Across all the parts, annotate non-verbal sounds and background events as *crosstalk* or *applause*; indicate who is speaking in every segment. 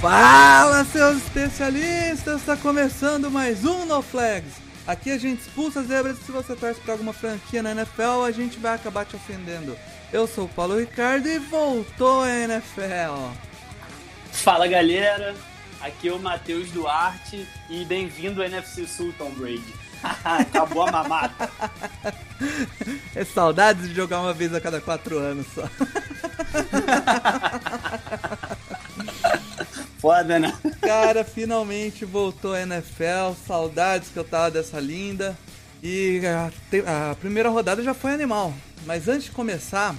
Speaker 1: Fala, seus especialistas! Está começando mais um No Flags. Aqui a gente expulsa zebras e se você torce para alguma franquia na NFL, a gente vai acabar te ofendendo. Eu sou o Paulo Ricardo e voltou a NFL.
Speaker 2: Fala galera, aqui é o Matheus Duarte e bem-vindo ao NFC Sul, Tom Brady. *laughs* Acabou a mamata. *laughs*
Speaker 1: É saudades de jogar uma vez a cada quatro anos só. *laughs*
Speaker 2: Foda, né?
Speaker 1: Cara, finalmente voltou a NFL, saudades que eu tava dessa linda. E a, a primeira rodada já foi animal. Mas antes de começar,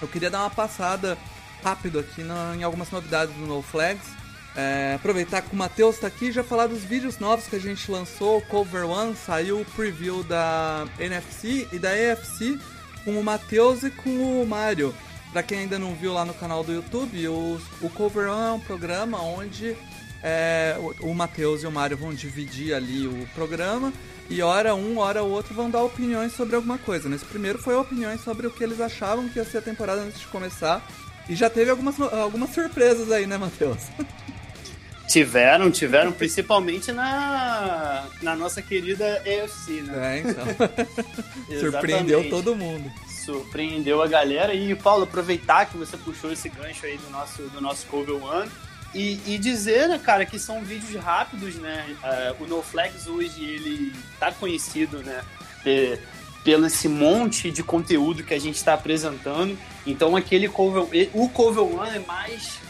Speaker 1: eu queria dar uma passada rápido aqui em algumas novidades do No Flags. É, aproveitar que o Matheus tá aqui e já falar dos vídeos novos que a gente lançou. Cover One saiu o preview da NFC e da AFC com o Matheus e com o Mário. Pra quem ainda não viu lá no canal do YouTube, o, o Cover One é um programa onde é, o, o Matheus e o Mário vão dividir ali o programa e hora um, hora o outro vão dar opiniões sobre alguma coisa. Nesse primeiro foi opiniões sobre o que eles achavam que ia ser a temporada antes de começar. E já teve algumas, algumas surpresas aí, né, Matheus? *laughs*
Speaker 2: Tiveram, tiveram, principalmente na, na nossa querida AFC, né?
Speaker 1: É, então. *laughs* *laughs* Surpreendeu todo mundo.
Speaker 2: Surpreendeu a galera. E, Paulo, aproveitar que você puxou esse gancho aí do nosso, do nosso Cover One e, e dizer, né, cara, que são vídeos rápidos, né? É, o No Flags hoje, ele tá conhecido, né? pe- pelo esse monte de conteúdo que a gente está apresentando. Então, aquele Cover... O Cover One é mais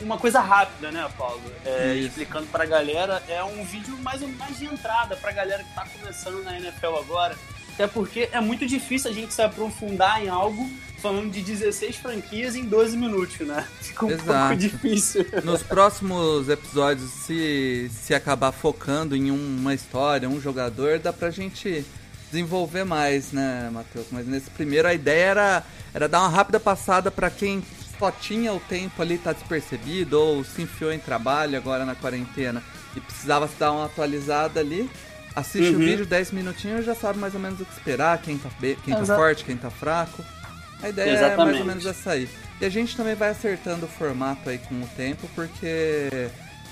Speaker 2: uma coisa rápida, né, Paulo? É, explicando pra galera, é um vídeo mais, mais de entrada pra galera que tá começando na NFL agora. Até porque é muito difícil a gente se aprofundar em algo falando de 16 franquias em 12 minutos, né? Fica um
Speaker 1: Exato.
Speaker 2: pouco difícil.
Speaker 1: Nos próximos episódios, se, se acabar focando em uma história, um jogador, dá pra gente desenvolver mais, né, Matheus? Mas nesse primeiro a ideia era, era dar uma rápida passada pra quem só tinha o tempo ali, tá despercebido, ou se enfiou em trabalho agora na quarentena e precisava se dar uma atualizada ali. Assiste o
Speaker 2: Uhum.
Speaker 1: vídeo 10 minutinhos já sabe mais ou menos o que esperar, quem tá, be- quem tá forte, quem tá fraco. A ideia é mais ou
Speaker 2: Exatamente.
Speaker 1: menos essa aí. E a gente também vai acertando o formato aí com o tempo, porque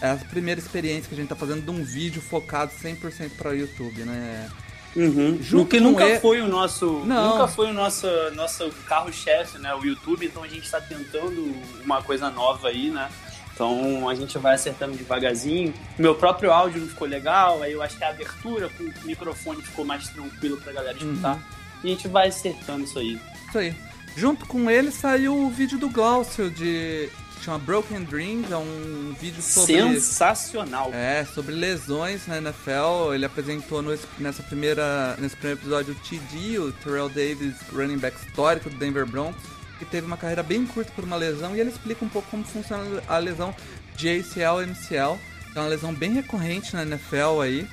Speaker 1: é a primeira experiência que a gente tá fazendo de um vídeo focado 100% para o YouTube, né?
Speaker 2: Uhum.
Speaker 1: Junto
Speaker 2: O que nunca
Speaker 1: ele-
Speaker 2: foi o nosso.
Speaker 1: Não.
Speaker 2: Nunca foi o nosso, nosso carro-chefe, né? O YouTube, então a gente tá tentando uma coisa nova aí, né? Então a gente vai acertando devagarzinho. Meu próprio áudio não ficou legal, aí eu acho que a abertura com o microfone ficou mais tranquilo pra galera escutar.
Speaker 1: Uhum.
Speaker 2: E a gente vai acertando isso aí.
Speaker 1: Isso aí. Junto com ele saiu o vídeo do Glaucio de. que chama Broken Dreams, é um vídeo sobre.
Speaker 2: Sensacional.
Speaker 1: É, sobre lesões na NFL. Ele apresentou no- nessa primeira, nesse primeiro episódio o TD, o Terrell Davis, running back histórico do Denver Broncos, que teve uma carreira bem curta por uma lesão, e ele explica um pouco como funciona a lesão de ACL e MCL. É uma lesão bem recorrente na NFL aí.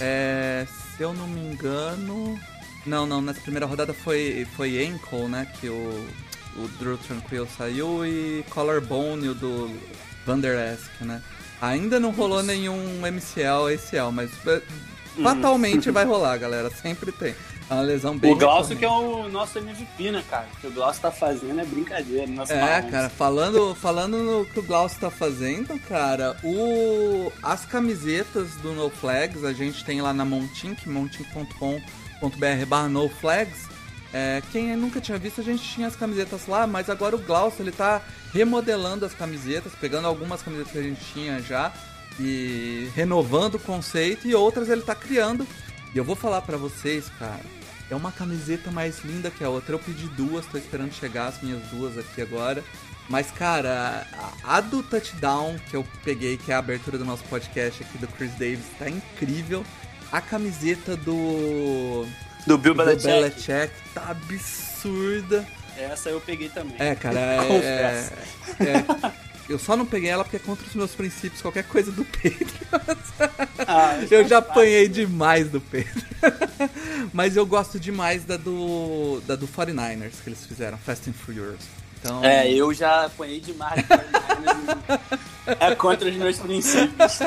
Speaker 1: É, se eu não me engano. Não, não, nessa primeira rodada foi, foi ankle, né? Que o, o Drew Tranquil saiu e collarbone o do Van Der Esk, né? Ainda não rolou nenhum MCL, ACL, mas fatalmente vai rolar, galera. Sempre tem. É uma lesão bem
Speaker 2: o Glaucio que é o nosso MVP, né, cara? O que o Glaucio tá fazendo é brincadeira. Nosso
Speaker 1: É,
Speaker 2: Mahomes.
Speaker 1: cara, falando, falando no que o Glaucio tá fazendo, cara, o as camisetas do No Flags, a gente tem lá na Montink, montink.com.br barra No Flags. É, quem nunca tinha visto, a gente tinha as camisetas lá, mas agora o Glaucio, ele tá remodelando as camisetas, pegando algumas camisetas que a gente tinha já e renovando o conceito e outras ele tá criando. E eu vou falar pra vocês, cara, é uma camiseta mais linda que a outra. Eu pedi duas, tô esperando chegar as minhas duas aqui agora. Mas, cara, a, a do touchdown que eu peguei, que é a abertura do nosso podcast aqui do Chris Davis, tá incrível. A camiseta do,
Speaker 2: Do Bill
Speaker 1: do
Speaker 2: Belichick.
Speaker 1: Belichick tá absurda.
Speaker 2: Essa eu peguei também.
Speaker 1: É, cara, *laughs* é, é, é, Eu só não peguei ela porque é contra os meus princípios, qualquer coisa do Patriots. *laughs* Ah, eu já apanhei demais do Pedro. *laughs* Mas eu gosto demais da do, da do 49ers que eles fizeram, Fast and Furious.
Speaker 2: Então... É, eu já apanhei demais. é contra os meus princípios.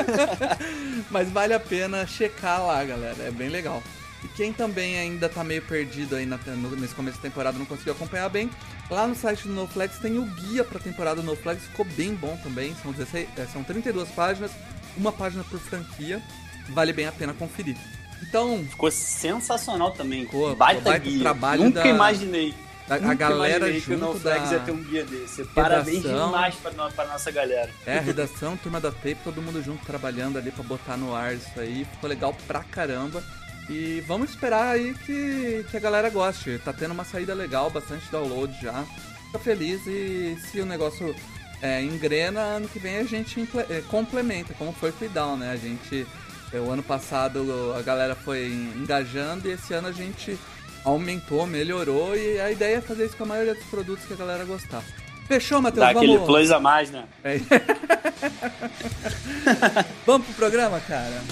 Speaker 2: *laughs*
Speaker 1: Mas vale a pena checar lá, galera. É bem legal. E quem também ainda tá meio perdido aí na, no, nesse começo da temporada, não conseguiu acompanhar bem, lá no site do NoFlex tem o guia pra temporada do NoFlex, ficou bem bom também, são, 16, é, são 32 páginas, uma página por franquia, vale bem a pena conferir. Então.
Speaker 2: Ficou sensacional também. Ficou, baita, baita guia. trabalho. Nunca da... imaginei.
Speaker 1: A, a galera junto
Speaker 2: que o da... ia ter um guia desse. Parabéns demais pra, pra nossa galera.
Speaker 1: É, redação, turma da Tape, todo mundo junto trabalhando ali pra botar no ar isso aí. Ficou legal pra caramba. E vamos esperar aí que, que a galera goste. Tá tendo uma saída legal, bastante download já. Fica feliz e se o negócio é, engrena, ano que vem a gente é, complementa, como foi o Down, né? A gente. É, o ano passado a galera foi engajando e esse ano a gente aumentou, melhorou e a ideia é fazer isso com a maioria dos produtos que a galera gostar. Fechou, Matheus?
Speaker 2: Dá vamos... aquele plus a mais, né? É. *laughs*
Speaker 1: vamos pro programa, cara?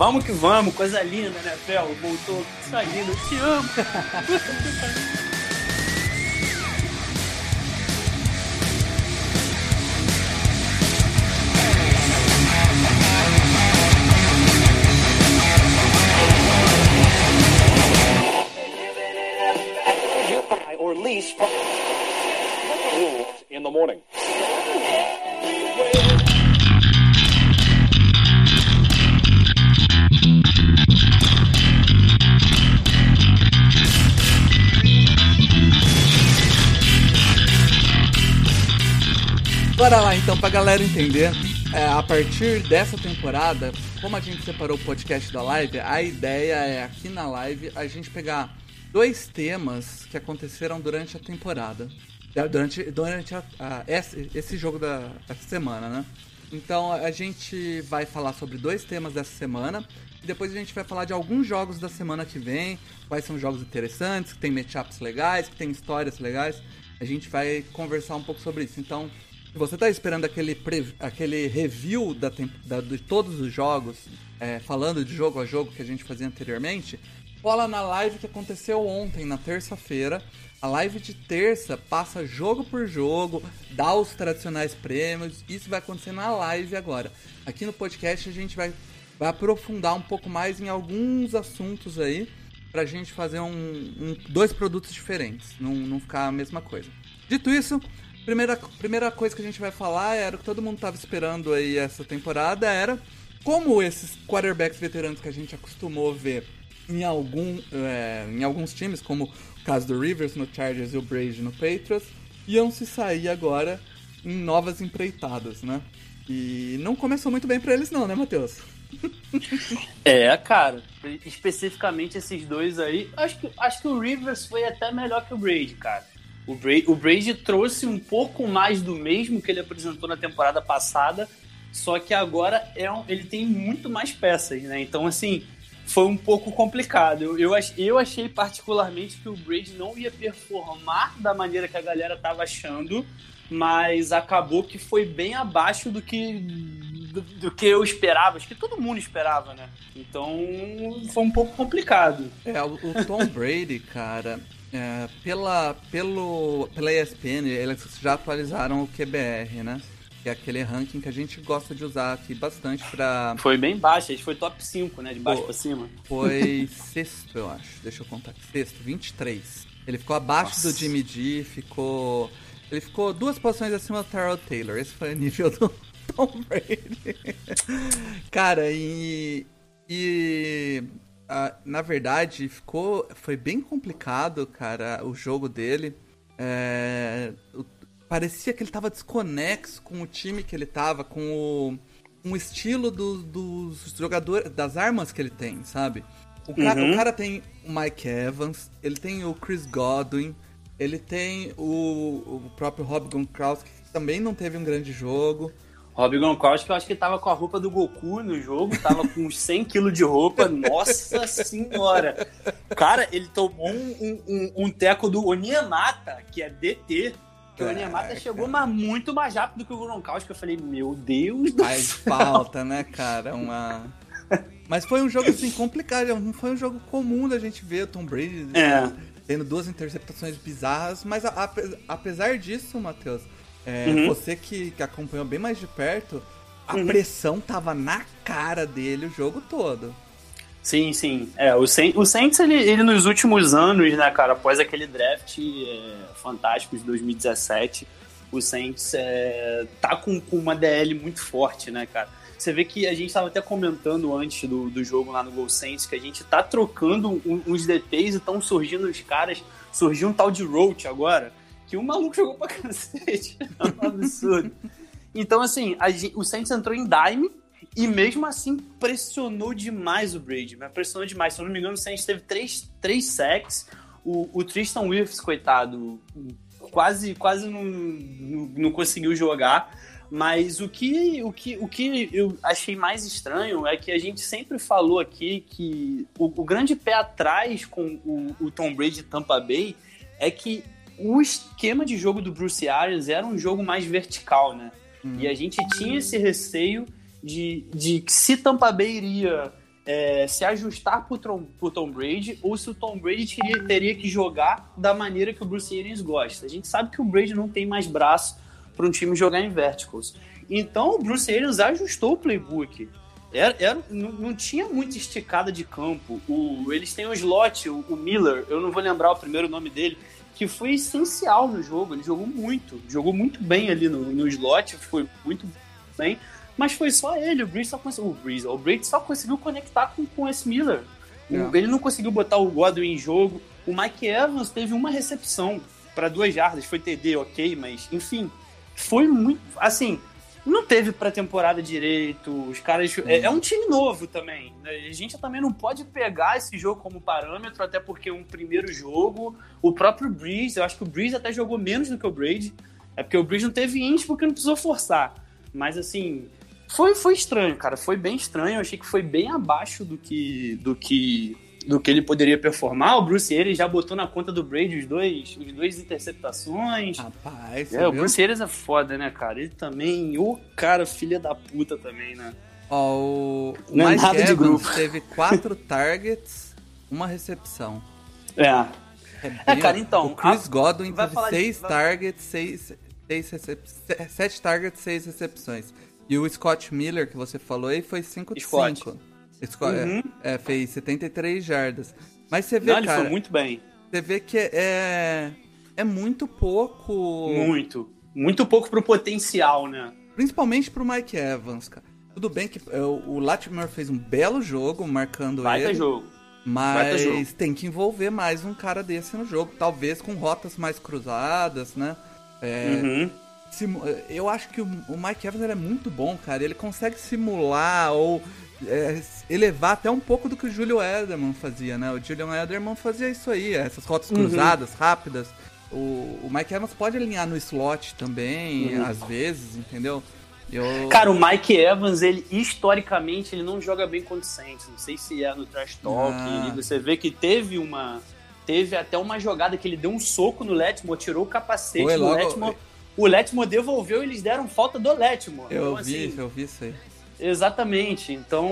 Speaker 2: Vamos que vamos, coisa linda, né, Fel? Voltou, coisa linda, eu te amo. in the morning.
Speaker 1: Bora lá então pra galera entender. É, a partir dessa temporada, como a gente separou o podcast da live, a ideia é aqui na live a gente pegar dois temas que aconteceram durante a temporada. Durante, durante a, a, esse, esse jogo da, dessa semana, né? Então a gente vai falar sobre dois temas dessa semana. E depois a gente vai falar de alguns jogos da semana que vem. Quais são jogos interessantes, que tem matchups legais, que tem histórias legais. A gente vai conversar um pouco sobre isso. Então, você está esperando aquele, aquele review da, da, de todos os jogos, é, falando de jogo a jogo que a gente fazia anteriormente, cola na live que aconteceu ontem, na terça-feira. A live de terça passa jogo por jogo, dá os tradicionais prêmios. Isso vai acontecer na live agora. Aqui no podcast a gente vai, vai aprofundar um pouco mais em alguns assuntos aí, pra gente fazer um, um dois produtos diferentes, não, não ficar a mesma coisa. Dito isso, Primeira, primeira coisa que a gente vai falar era o que todo mundo estava esperando aí essa temporada era como esses quarterbacks veteranos que a gente acostumou ver em, algum, é, em alguns times, como o caso do Rivers no Chargers e o Brady no Patriots, iam se sair agora em novas empreitadas, né? E não começou muito bem para eles não, né, Matheus? *laughs*
Speaker 2: é, cara, especificamente esses dois aí, acho que, acho que o Rivers foi até melhor que o Brady, cara. O Brady, o Brady trouxe um pouco mais do mesmo que ele apresentou na temporada passada, só que agora é um, ele tem muito mais peças, né? Então, assim, foi um pouco complicado. Eu, eu, eu achei particularmente que o Brady não ia performar da maneira que a galera tava achando, mas acabou que foi bem abaixo do que do, do, que eu esperava, acho que todo mundo esperava, né? Então foi um pouco complicado.
Speaker 1: É, o Tom Brady, cara, é, pela, pelo, pela ESPN, eles já atualizaram o QBR, né? Que é aquele ranking que a gente gosta de usar aqui bastante pra.
Speaker 2: Foi bem baixo, a gente foi top 5, né? De baixo Pô, pra cima.
Speaker 1: Foi *laughs* sexto, eu acho. Deixa eu contar aqui. Sexto, 23. Ele ficou abaixo Nossa. do Jimmy G, ficou. Ele ficou duas posições acima do Terrell Taylor. Esse foi o nível do *laughs* Tom Brady. Cara, e. E Uh, na verdade, ficou. Foi bem complicado, cara, o jogo dele. É, parecia que ele tava desconexo com o time que ele tava, com o, o estilo do, dos jogadores, das armas que ele tem, sabe? O cara, uhum. o cara tem o Mike Evans, ele tem o Chris Godwin, ele tem o, o próprio Rob Gronkowski, que também não teve um grande jogo.
Speaker 2: Rob Gronkowski, eu acho que tava com a roupa do Goku no jogo, tava com uns 100 quilos de roupa, nossa senhora! Cara, ele tomou um, um, um teco do Oniemata, que é DT, que o Oniemata chegou mas muito mais rápido que o Gronkowski, eu falei, meu Deus do
Speaker 1: Faz falta, né, cara, uma... Mas foi um jogo, assim, complicado, não foi um jogo comum da gente ver o Tom Brady
Speaker 2: é.
Speaker 1: tendo duas interceptações bizarras, mas a, a, apesar disso, Matheus... É, uhum. Você que, que, acompanhou bem mais de perto, a uhum. pressão tava na cara dele o jogo todo.
Speaker 2: Sim, sim. É, o, Saints, o Saints ele, ele, nos últimos anos, né, cara, após aquele draft é, fantástico de 2017, o Saints é, tá com, com uma DL muito forte, né, cara? Você vê que a gente estava até comentando antes do, do jogo lá no Gol Saints que a gente tá trocando uns DTs e estão surgindo os caras. Surgiu um tal de Roach agora, que o maluco jogou pra cacete. *laughs* É um absurdo. Então, assim, o Saints entrou em dime e mesmo assim pressionou demais o Brady. Pressionou demais. Se eu não me engano, o Saints teve três, três sacks. O, o Tristan Wirfs, coitado, quase, quase não, não, não, conseguiu jogar. Mas o que, o, que, o que eu achei mais estranho é que a gente sempre falou aqui que o, o grande pé atrás com o, o Tom Brady Tampa Bay é que o esquema de jogo do Bruce Arians era um jogo mais vertical, né? Uhum. E a gente tinha esse receio de, de se Tampa Bay iria é, se ajustar pro Tom, pro Tom Brady ou se o Tom Brady teria, teria que jogar da maneira que o Bruce Arians gosta. A gente sabe que o Brady não tem mais braço para um time jogar em verticals. Então o Bruce Arians ajustou o playbook. Era, era, não, não, tinha muita esticada de campo. O, eles têm o slot, o, o Miller, eu não vou lembrar o primeiro nome dele, que foi essencial no jogo. Ele jogou muito, jogou muito bem ali no, no slot, foi muito bem. Mas foi só ele, o Breeze só conseguiu. O Breeze, o Breeze só conseguiu conectar com, com esse Miller. É. Ele não conseguiu botar o Godwin em jogo. O Mike Evans teve uma recepção para duas jardas, foi TD, ok, mas enfim, foi muito. Assim, não teve pré-temporada direito, os caras. É, é, um time novo também. Né? A gente também não pode pegar esse jogo como parâmetro, até porque é um primeiro jogo. O próprio Breeze, eu acho que o Breeze até jogou menos do que o Brady. É porque o Breeze não teve índice porque não precisou forçar. Mas assim, foi, foi estranho, cara. Foi bem estranho. Eu achei que foi bem abaixo do que. do que do que ele poderia performar. O Bruce Arians já botou na conta do Brady os dois, os dois interceptações.
Speaker 1: Rapaz,
Speaker 2: é, o Bruce Arians é foda, né, cara? Ele também, o cara filha da puta também, né?
Speaker 1: Ó, o Não é Mike é Evans grupo. teve quatro *laughs* targets, uma recepção.
Speaker 2: É. É, é cara, então.
Speaker 1: O Chris a... Godwin teve seis de... targets, seis, seis recep... sete targets, seis recepções. E o Scott Miller, que você falou aí, foi 5 de 5. Uhum. É, é, fez 73 jardas. Mas você vê, Não, cara...
Speaker 2: ele foi muito bem.
Speaker 1: Você vê que é... É muito pouco...
Speaker 2: Muito. Muito pouco pro potencial, né?
Speaker 1: Principalmente pro Mike Evans, cara. Tudo bem que é, o Latimer fez um belo jogo marcando
Speaker 2: Baita
Speaker 1: ele.
Speaker 2: jogo.
Speaker 1: Mas jogo. tem que envolver mais um cara desse no jogo. Talvez com rotas mais cruzadas, né? É, uhum. Eu acho que o Mike Evans é muito bom, cara. Ele consegue simular ou é, elevar até um pouco do que o Julio Ederman fazia, né? O Julian Ederman fazia isso aí, essas rotas uhum. cruzadas, rápidas. O, o, Mike Evans pode alinhar no slot também, uhum. às vezes, entendeu?
Speaker 2: Eu... Cara, o Mike Evans, ele historicamente, ele não joga bem contra o Saints. Não sei se é no trash talk. Ah. você vê que teve uma. Teve até uma jogada que ele deu um soco no Letmore, tirou o capacete Foi, do logo... Letmore. O Letmore devolveu e eles deram falta do Letmore.
Speaker 1: Eu então, vi, assim, eu vi isso aí.
Speaker 2: Exatamente. Então,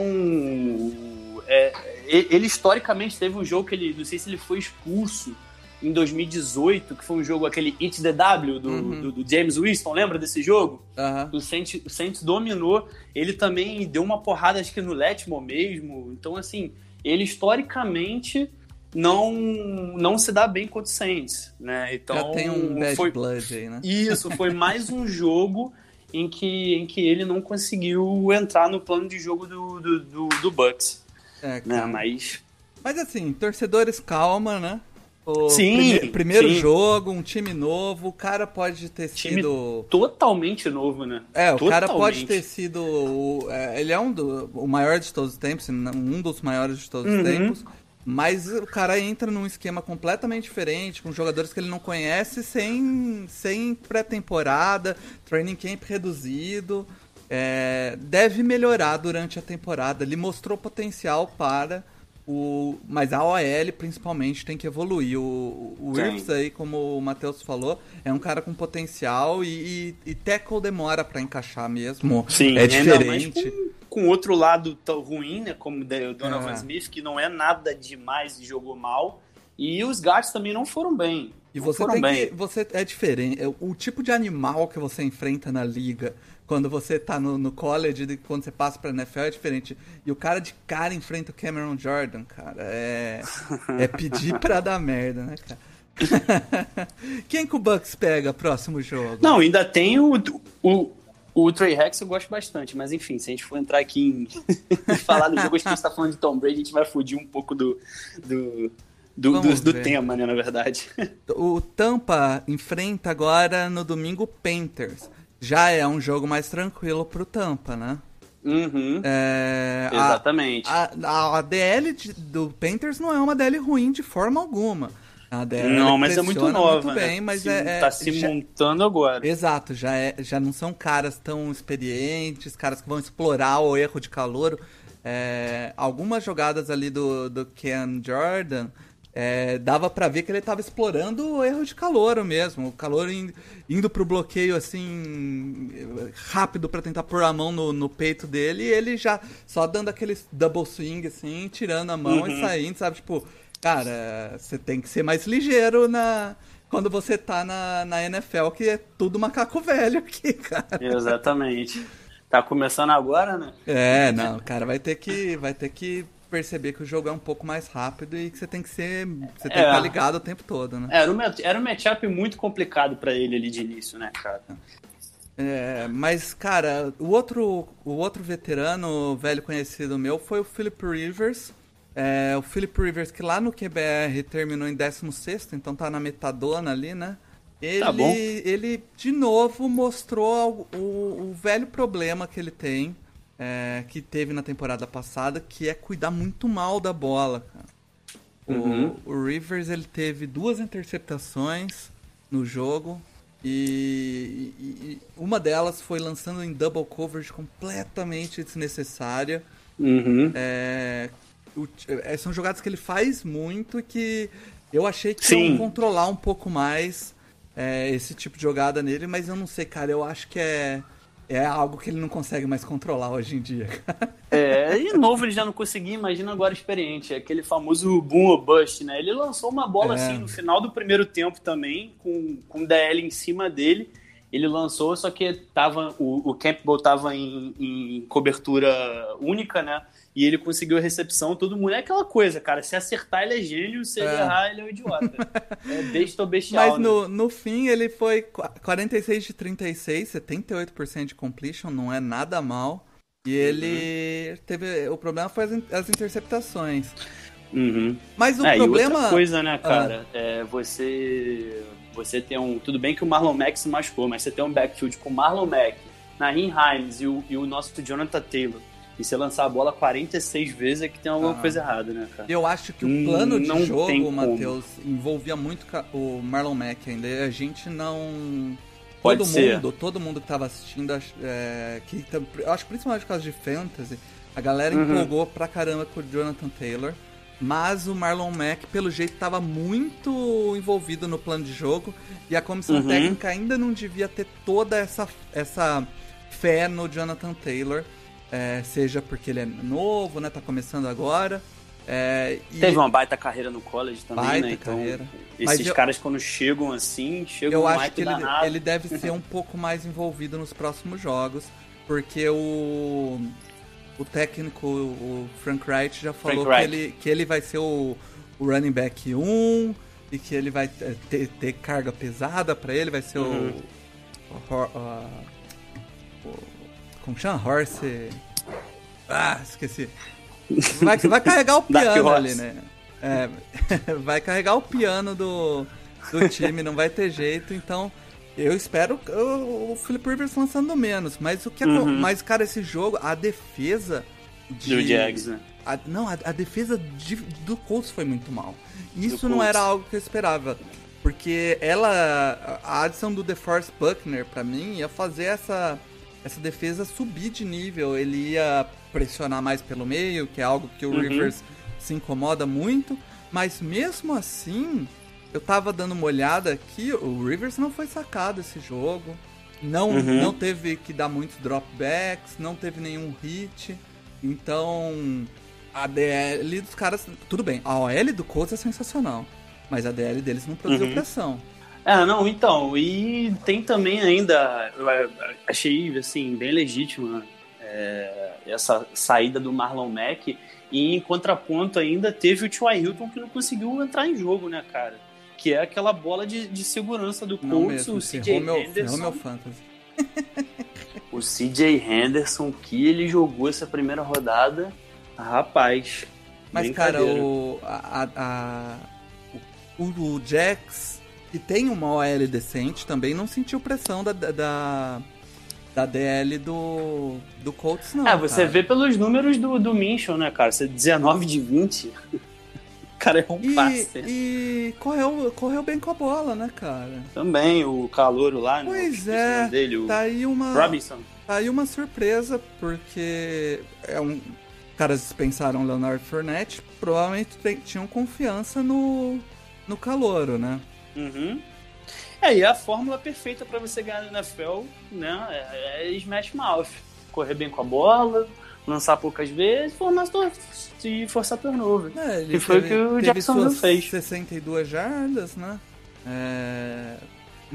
Speaker 2: é, ele historicamente teve um jogo que ele, não sei se ele foi expulso em 2018, que foi um jogo aquele It the W do, uhum. do, do, James Winston, lembra desse jogo?
Speaker 1: Uhum.
Speaker 2: O, Saints, o Saints dominou, ele também deu uma porrada, acho que no Letmore mesmo. Então, assim, ele historicamente não não se dá bem contra o Saints, né? Então,
Speaker 1: Já tem um bad foi, blood aí, né?
Speaker 2: Isso, foi mais um *laughs* jogo em que, em que ele não conseguiu entrar no plano de jogo do, do, do, do Bucks. É, né? Mas.
Speaker 1: Mas assim, torcedores, calma, né?
Speaker 2: O sim,
Speaker 1: prime primeiro sim. jogo, um time novo, o cara pode ter time sido.
Speaker 2: Totalmente novo, né?
Speaker 1: É, o
Speaker 2: totalmente.
Speaker 1: cara pode ter sido. É, ele é um do, o maior de todos os tempos, um dos maiores de todos os uhum. tempos. Mas o cara entra num esquema completamente diferente, com jogadores que ele não conhece, sem, sem pré-temporada, training camp reduzido. é, deve melhorar durante a temporada. Ele mostrou potencial para o. Mas a OL, principalmente, tem que evoluir. O, o Wirfs aí, como o Matheus falou, é um cara com potencial e, e, e tackle demora para encaixar mesmo.
Speaker 2: Sim,
Speaker 1: é diferente.
Speaker 2: Com, outro lado tão ruim, né? Como o Donovan é. Smith, que não é nada demais e jogou mal. E os gatos também não foram bem.
Speaker 1: E você tem bem. que. Você é diferente. É, o tipo de animal que você enfrenta na liga quando você tá no, no college e quando você passa pra NFL é diferente. E o cara de cara enfrenta o Cameron Jordan, cara. É, é pedir pra *laughs* dar merda, né, cara? *laughs* Quem que o Bucks pega próximo jogo?
Speaker 2: Não, ainda tem o, o, o Trey Rex eu gosto bastante, mas enfim, se a gente for entrar aqui em *laughs* falar do jogo, acho que a gente tá falando de Tom Brady, a gente vai fugir um pouco do, do, do, do, do, tema, né, na verdade. *laughs*
Speaker 1: O Tampa enfrenta agora no domingo Panthers. Já é um jogo mais tranquilo pro Tampa, né?
Speaker 2: Uhum.
Speaker 1: É,
Speaker 2: Exatamente.
Speaker 1: A, a, a DL de, do Panthers não é uma DL ruim de forma alguma. A DL
Speaker 2: não, mas é muito nova,
Speaker 1: muito bem,
Speaker 2: né?
Speaker 1: mas
Speaker 2: se,
Speaker 1: é,
Speaker 2: tá se
Speaker 1: já,
Speaker 2: montando agora.
Speaker 1: Exato, já, é, já não são caras tão experientes, caras que vão explorar o erro de calor. É, algumas jogadas ali do, do Ken Jordan é, dava para ver que ele estava explorando o erro de calor mesmo. O calor in, indo pro bloqueio assim, rápido para tentar pôr a mão no, no, peito dele e ele já só dando aquele double swing assim, tirando a mão uhum. e saindo, sabe? Tipo, cara, você tem que ser mais ligeiro na. Quando você tá na, na NFL, que é tudo macaco velho aqui, *laughs* cara.
Speaker 2: Exatamente. Tá começando agora, né?
Speaker 1: É, não, cara, vai ter que, vai ter que perceber que o jogo é um pouco mais rápido e que você tem que ser. Você tem é. que estar ligado o tempo todo, né?
Speaker 2: Era um, era um matchup muito complicado para ele ali de início, né, cara?
Speaker 1: É, mas, cara, o outro, o outro veterano, velho conhecido meu, foi o Philip Rivers. É, o Philip Rivers, que lá no QBR terminou em 16, então tá na metadona ali, né? Ele,
Speaker 2: tá
Speaker 1: ele de novo mostrou o, o, o velho problema que ele tem é, que teve na temporada passada, que é cuidar muito mal da bola, cara. Uhum. O, o, Rivers ele teve duas interceptações no jogo e, e, e, uma delas foi lançando em double coverage completamente desnecessária.
Speaker 2: Uhum.
Speaker 1: É, o, é, são jogadas que ele faz muito e que eu achei que Sim. iam controlar um pouco mais é, esse tipo de jogada nele, mas eu não sei, cara. Eu acho que é é algo que ele não consegue mais controlar hoje em dia.
Speaker 2: é, e novo ele já não conseguia, imagina agora experiente. Aquele famoso boom or bust, né? Ele lançou uma bola é. assim no final do primeiro tempo também, com, com DL em cima dele. Ele lançou, só que tava, o, o Campbell tava em, em cobertura única, né? E ele conseguiu a recepção, todo mundo. É aquela coisa, cara. Se acertar, ele é gênio, se ele é. errar, ele é um idiota. *laughs* é besta ou bestial.
Speaker 1: Mas no, né? no fim, ele foi 46 de 36, 78% de completion, não é nada mal. E ele uhum. teve. O problema foi as, as interceptações.
Speaker 2: Uhum.
Speaker 1: Mas o é, problema. E outra
Speaker 2: coisa, né, cara? Ah. É você. Você tem um. Tudo bem que o Marlon Mack se machucou, mas você tem um backfield com Marlon Mack, Nahin Himes e o, e o nosso Jonathan Taylor e você lançar a bola 46 vezes é que tem alguma ah. coisa errada, né, cara?
Speaker 1: Eu acho que o plano de não jogo, Matheus, envolvia muito o Marlon Mack ainda. A gente não.
Speaker 2: Pode
Speaker 1: todo
Speaker 2: ser.
Speaker 1: mundo, todo mundo que tava assistindo, é, que, eu acho principalmente por causa de fantasy, a galera uhum. empolgou pra caramba com o Jonathan Taylor. Mas o Marlon Mack, pelo jeito, estava muito envolvido no plano de jogo. E a comissão uhum. técnica ainda não devia ter toda essa, essa fé no Jonathan Taylor. É, seja porque ele é novo, né? Tá começando agora. É,
Speaker 2: Teve uma baita carreira no college também,
Speaker 1: baita
Speaker 2: né?
Speaker 1: Então, carreira.
Speaker 2: esses eu, caras quando chegam assim, chegam
Speaker 1: Eu acho que ele, ele, deve ser *laughs* um pouco mais envolvido nos próximos jogos, porque o, o técnico, o Frank Wright, já falou que, ele, que ele vai ser o, o running back 1 e que ele vai ter, ter carga pesada para ele, vai ser uhum. o, o, o como chama? Horse. Ah, esqueci. Vai, vai carregar o *laughs* piano ali, né? É, *laughs* vai carregar o piano do, do time, não vai ter jeito, então. Eu espero o, o Philip Rivers lançando menos. Mas o que é. Uhum. Mas, cara, esse jogo, a defesa
Speaker 2: de. Do Jags, né?
Speaker 1: A, não, a, a defesa de, do Colts foi muito mal. Isso não era algo que eu esperava. Porque ela. A adição do DeForest Buckner, pra mim, ia fazer essa essa defesa subir de nível. Ele ia pressionar mais pelo meio, que é algo que o
Speaker 2: Uhum.
Speaker 1: Rivers se incomoda muito. Mas mesmo assim, eu tava dando uma olhada aqui, o Rivers não foi sacado esse jogo. Não,
Speaker 2: Uhum.
Speaker 1: não teve que dar muitos dropbacks, não teve nenhum hit. Então, a DL dos caras. Tudo bem, a OL do Colts é sensacional. Mas a DL deles não produziu
Speaker 2: Uhum.
Speaker 1: pressão.
Speaker 2: É, não, então, e tem também ainda, achei, assim, bem legítima é, essa saída do Marlon Mack, e em contraponto ainda teve o T.Y. Hilton que não conseguiu entrar em jogo, né, cara? Que é aquela bola de, de segurança do Colts, o CJ Henderson.
Speaker 1: meu fantasy. *laughs*
Speaker 2: O CJ Henderson que ele jogou essa primeira rodada, rapaz.
Speaker 1: Mas, cara, o, a- a- o, o Jax, que tem uma OL decente, também não sentiu pressão da, da, da, DL do, do Colts, não.
Speaker 2: É, você
Speaker 1: cara.
Speaker 2: vê pelos números do, do Minchon, né, cara? Você 19 de 20. O *laughs* cara é um
Speaker 1: E,
Speaker 2: passe.
Speaker 1: e correu, correu bem com a bola, né, cara?
Speaker 2: Também o calouro lá, né?
Speaker 1: Pois é,
Speaker 2: dele,
Speaker 1: Tá aí uma.
Speaker 2: Robinson.
Speaker 1: Tá aí uma surpresa, porque é um. Caras dispensaram o Leonard Fournette, provavelmente tinham confiança no, no calouro, né?
Speaker 2: Uhum. É, e a fórmula perfeita pra você ganhar no NFL, né? É, é smash mouth. Correr bem com a bola, lançar poucas vezes, formar tor- e forçar turnover.
Speaker 1: É, ele
Speaker 2: Que foi o que o
Speaker 1: suas
Speaker 2: fez.
Speaker 1: 62 jardas, né? É,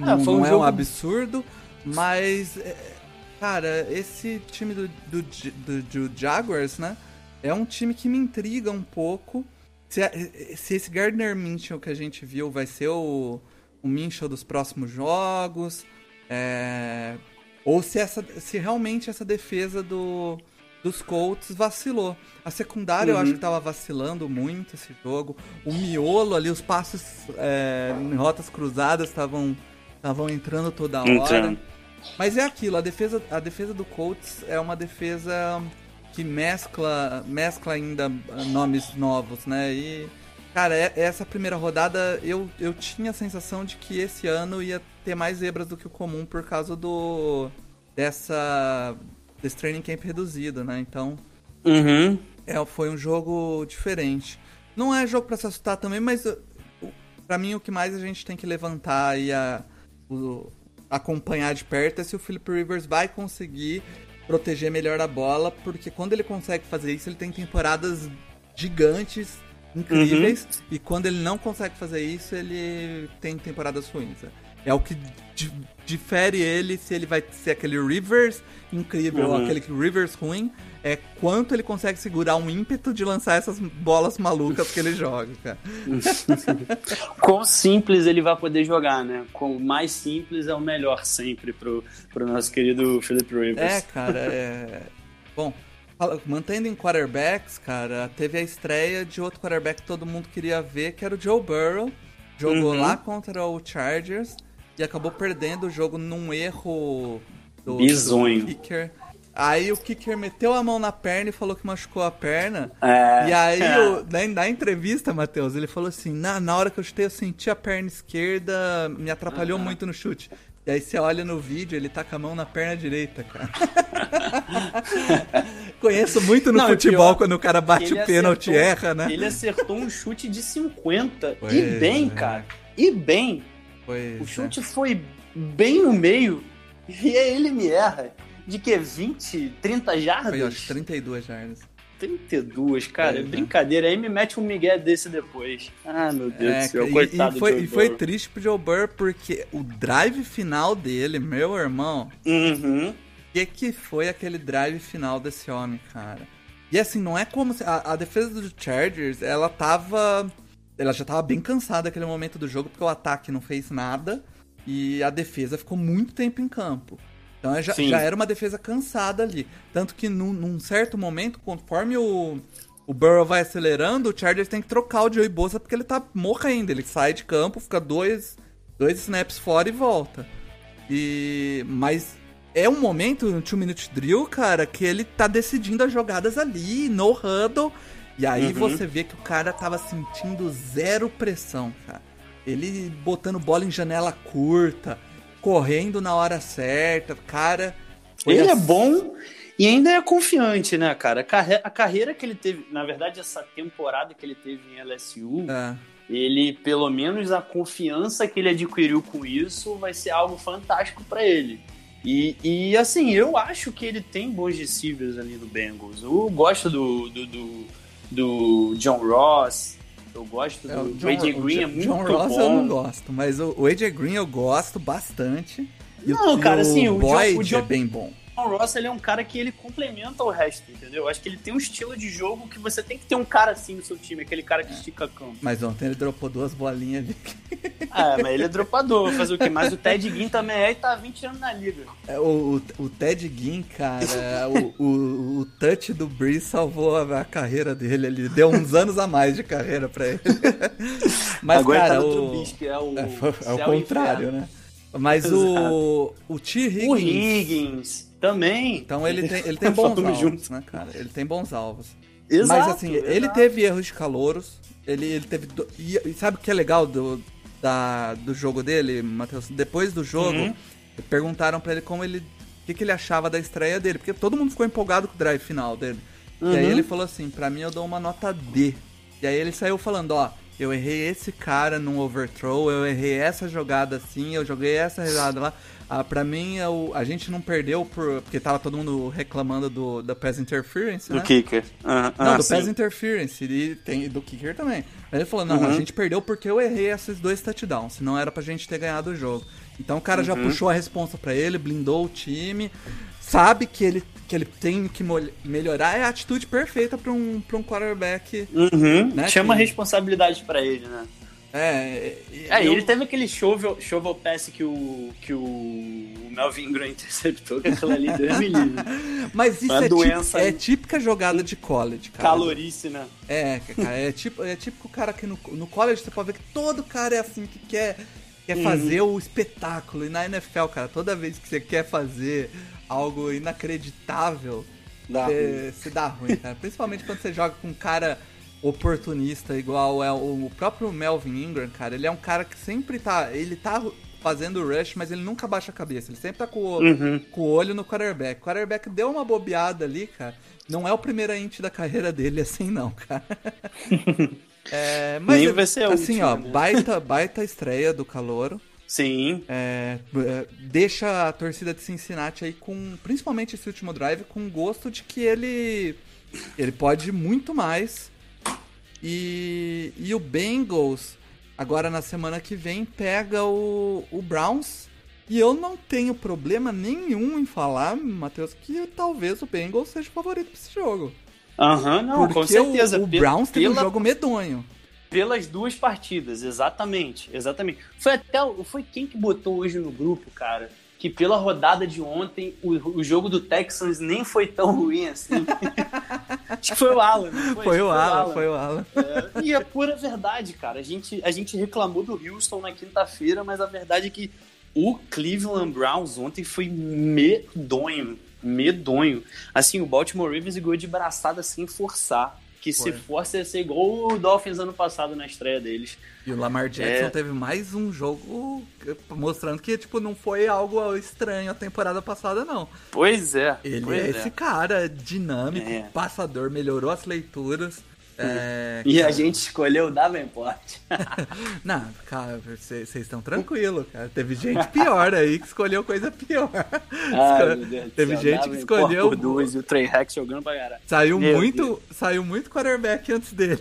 Speaker 2: Ah,
Speaker 1: não
Speaker 2: foi um
Speaker 1: não é um absurdo, mas, é, cara, esse time do, do, do, do Jaguars, né? É um time que me intriga um pouco. Se, se esse Gardner Minshew que a gente viu vai ser o, o Minshew dos próximos jogos, é, ou se, essa, se realmente essa defesa do, dos Colts vacilou. A secundária eu
Speaker 2: Uhum.
Speaker 1: acho que tava vacilando muito esse jogo. O miolo ali, os passos é, em rotas cruzadas estavam estavam entrando toda hora. Mas é aquilo, a defesa, a defesa do Colts é uma defesa que mescla, mescla ainda ah, nomes novos, né? E, cara, é- essa primeira rodada eu, eu tinha a sensação de que esse ano ia ter mais zebras do que o comum por causa do. dessa. desse training camp reduzido, né? Então.
Speaker 2: Uhum.
Speaker 1: É, foi um jogo diferente. Não é jogo pra se assustar também, mas o- pra mim o que mais a gente tem que levantar e a, o- acompanhar de perto é se o Philip Rivers vai conseguir proteger melhor a bola, porque quando ele consegue fazer isso, ele tem temporadas gigantes, incríveis, e quando ele não consegue fazer isso, ele tem temporadas ruins. É o que di- difere ele se ele vai ser aquele Rivers incrível ou
Speaker 2: Uhum.
Speaker 1: aquele Rivers ruim, é quanto ele consegue segurar um ímpeto de lançar essas bolas malucas que ele *laughs* joga, cara. *laughs*
Speaker 2: Quão simples ele vai poder jogar, né? Quanto mais simples é o melhor sempre pro, pro nosso querido Philip Rivers.
Speaker 1: É, cara, é. Bom, mantendo em quarterbacks, cara, teve a estreia de outro quarterback que todo mundo queria ver, que era o Joe Burrow. Jogou
Speaker 2: Uhum.
Speaker 1: lá contra o Chargers e acabou perdendo o jogo num erro do,
Speaker 2: Bizonho.
Speaker 1: do kicker. Aí o kicker meteu a mão na perna e falou que machucou a perna.
Speaker 2: É,
Speaker 1: E aí,
Speaker 2: é.
Speaker 1: na, na entrevista, Matheus, ele falou assim: na, na hora que eu chutei, eu senti a perna esquerda, me atrapalhou
Speaker 2: Aham.
Speaker 1: muito no chute. E aí você olha no vídeo, ele tá com a mão na perna direita, cara. *laughs* Conheço muito no
Speaker 2: Não,
Speaker 1: futebol
Speaker 2: pior,
Speaker 1: quando o cara bate o pênalti e erra, né?
Speaker 2: Ele acertou um chute de 50.
Speaker 1: Pois
Speaker 2: e bem,
Speaker 1: é.
Speaker 2: cara. E bem.
Speaker 1: Pois
Speaker 2: O
Speaker 1: é.
Speaker 2: chute foi bem no meio. E aí ele me erra. De que? 20, 30 jardas?
Speaker 1: Foi, acho, 32 jardas.
Speaker 2: 32, cara.
Speaker 1: É.
Speaker 2: Brincadeira. Aí me mete um migué desse depois. Ah, meu Deus
Speaker 1: É,
Speaker 2: do céu.
Speaker 1: e-
Speaker 2: Coitado
Speaker 1: e, foi, e foi triste pro Joe Burr porque o drive final dele, meu irmão,
Speaker 2: Uhum.
Speaker 1: O que, que foi aquele drive final desse homem, cara? E assim, não é como se. A, a defesa do Chargers, ela tava. Ela já tava bem cansada naquele momento do jogo, porque o ataque não fez nada e a defesa ficou muito tempo em campo. Então já,
Speaker 2: Sim.
Speaker 1: já era uma defesa cansada ali. Tanto que num, num certo momento, conforme o, o Burrow vai acelerando, o Chargers tem que trocar o Joey Bosa porque ele tá morrendo. Ele sai de campo, fica dois, dois snaps fora e volta. E mas é um momento no Two Minute Drill, cara, que ele tá decidindo as jogadas ali, no huddle. E aí
Speaker 2: Uhum.
Speaker 1: você vê que o cara tava sentindo zero pressão, cara. Ele botando bola em janela curta, correndo na hora certa, cara.
Speaker 2: Ele é bom e ainda é confiante, né, cara? A, carre a carreira que ele teve, na verdade, essa temporada que ele teve em LSU,
Speaker 1: É.
Speaker 2: ele, pelo menos a confiança que ele adquiriu com isso, vai ser algo fantástico pra ele. E, e, assim, eu acho que ele tem bons receivers ali no Bengals. Eu gosto do, do, do, do John Ross, eu gosto
Speaker 1: É, o
Speaker 2: do
Speaker 1: John-
Speaker 2: AJ
Speaker 1: o
Speaker 2: Green, é
Speaker 1: John-
Speaker 2: muito
Speaker 1: John Ross
Speaker 2: bom.
Speaker 1: eu não gosto, mas o, o AJ Green eu gosto bastante. E o-
Speaker 2: Não,
Speaker 1: e
Speaker 2: cara, assim, o John-
Speaker 1: Boyd
Speaker 2: o John-
Speaker 1: é bem bom.
Speaker 2: John Ross ele é um cara que ele complementa o resto, entendeu? Eu acho que ele tem um estilo de jogo que você tem que ter um cara assim no seu time, aquele cara que estica campo.
Speaker 1: Mas ontem ele dropou duas bolinhas ali.
Speaker 2: Ah, *laughs* mas ele é dropador, fazer o quê? Mas o Ted Ginn também é e tá há 20 anos na liga.
Speaker 1: É, O, o, o Ted Ginn, cara, o, o, o touch do Breeze salvou a, a carreira dele. Ele deu uns anos a mais de carreira pra ele. *laughs* Mas,
Speaker 2: Agora
Speaker 1: cara,
Speaker 2: tá
Speaker 1: o,
Speaker 2: Trubisky, é o,
Speaker 1: é, é o contrário, né? Mas o, o T. Higgins...
Speaker 2: O Higgins também.
Speaker 1: Então ele tem, ele *laughs* tem bons alvos,
Speaker 2: juntos.
Speaker 1: né, cara? Ele tem bons alvos.
Speaker 2: Exato,
Speaker 1: Mas assim, ele
Speaker 2: exato.
Speaker 1: teve erros de calouros. Ele, ele teve. do- E, sabe o que é legal do, da, do jogo dele, Matheus? Depois do jogo,
Speaker 2: Uhum.
Speaker 1: perguntaram pra ele como ele. O que, que ele achava da estreia dele. Porque todo mundo ficou empolgado com o drive final dele. E aí
Speaker 2: Uhum.
Speaker 1: ele falou assim: pra mim eu dou uma nota D. E aí ele saiu falando: ó. Eu errei esse cara num overthrow, eu errei essa jogada assim, eu joguei essa jogada lá. Ah, pra mim, eu- a gente não perdeu por, porque tava todo mundo reclamando do, da pass interference,
Speaker 2: Do
Speaker 1: né?
Speaker 2: kicker. Ah,
Speaker 1: Não,
Speaker 2: ah,
Speaker 1: do
Speaker 2: sim.
Speaker 1: pass interference e tem do kicker também. Mas ele falou, não,
Speaker 2: Uhum.
Speaker 1: a gente perdeu porque eu errei esses dois touchdowns, senão era pra gente ter ganhado o jogo. Então o cara já
Speaker 2: Uhum.
Speaker 1: puxou a responsa pra ele, blindou o time, sabe que ele, que ele tem que melhorar, é a atitude perfeita pra um, pra um quarterback.
Speaker 2: Uhum.
Speaker 1: Né,
Speaker 2: Chama
Speaker 1: que-
Speaker 2: responsabilidade pra ele, né?
Speaker 1: É,
Speaker 2: É,
Speaker 1: eu-
Speaker 2: ele teve aquele shovel, shovel pass que o, que o Melvin Ingram *laughs* interceptou, que aquilo ali livre. *laughs*
Speaker 1: Mas isso é,
Speaker 2: doença
Speaker 1: tí- é típica jogada de college, cara.
Speaker 2: Calorice, né?
Speaker 1: É, cara, é tipo, é típico cara que no, no college você pode ver que todo cara é assim que quer, quer
Speaker 2: Uhum.
Speaker 1: fazer o espetáculo. E na NFL, cara, toda vez que você quer fazer algo inacreditável,
Speaker 2: Dá
Speaker 1: você, você dá ruim, cara. Principalmente quando você joga com um cara oportunista, igual é o, próprio Melvin Ingram, cara. Ele é um cara que sempre tá. Ele tá fazendo rush, mas ele nunca baixa a cabeça. Ele sempre tá com o,
Speaker 2: Uhum.
Speaker 1: com o olho no quarterback. O quarterback deu uma bobeada ali, cara. Não é o primeiro int da carreira dele assim, não, cara. *laughs* É, mas
Speaker 2: Nem vai ser
Speaker 1: assim,
Speaker 2: última,
Speaker 1: ó,
Speaker 2: né?
Speaker 1: baita, baita estreia do Calouro.
Speaker 2: Sim.
Speaker 1: É, é, deixa a torcida de Cincinnati aí com, principalmente esse último drive, com gosto de que ele ele pode muito mais. E, e o Bengals, agora na semana que vem, pega o, o Browns. E eu não tenho problema nenhum em falar, Matheus, que talvez o Bengals seja o favorito pra esse jogo.
Speaker 2: Aham, não,
Speaker 1: Porque
Speaker 2: com certeza.
Speaker 1: o, o Browns teve um
Speaker 2: pela-
Speaker 1: jogo medonho.
Speaker 2: Pelas duas partidas, exatamente. Exatamente. Foi até. Foi quem que botou hoje no grupo, cara? Que pela rodada de ontem, o, o jogo do Texans nem foi tão ruim assim. *laughs* Acho que foi o Alan, foi?
Speaker 1: Foi o
Speaker 2: que
Speaker 1: Alan, foi o Alan.
Speaker 2: É, e é pura verdade, cara. A gente, a gente reclamou do Houston na quinta-feira, mas a verdade é que o Cleveland Browns ontem foi medonho. Medonho. Assim, o Baltimore Ravens ganhou de braçada sem forçar. Que
Speaker 1: Foi.
Speaker 2: se força ia ser igual o Dolphins ano passado na estreia deles.
Speaker 1: E o Lamar Jackson
Speaker 2: É.
Speaker 1: teve mais um jogo mostrando que, tipo, não foi algo estranho a temporada passada, não.
Speaker 2: Pois é.
Speaker 1: Ele
Speaker 2: pois
Speaker 1: é esse cara dinâmico,
Speaker 2: É.
Speaker 1: passador, melhorou as leituras. É, *laughs*
Speaker 2: E a gente escolheu o Davenport. *laughs*
Speaker 1: Não, cara, vocês estão tranquilos, cara. Teve gente pior aí que escolheu coisa pior.
Speaker 2: Ai, Deus
Speaker 1: Teve
Speaker 2: céu,
Speaker 1: gente que escolheu.
Speaker 2: por duas e o Trey Rex jogando pra caralho.
Speaker 1: Saiu
Speaker 2: Meu
Speaker 1: muito, saiu muito quarterback antes dele.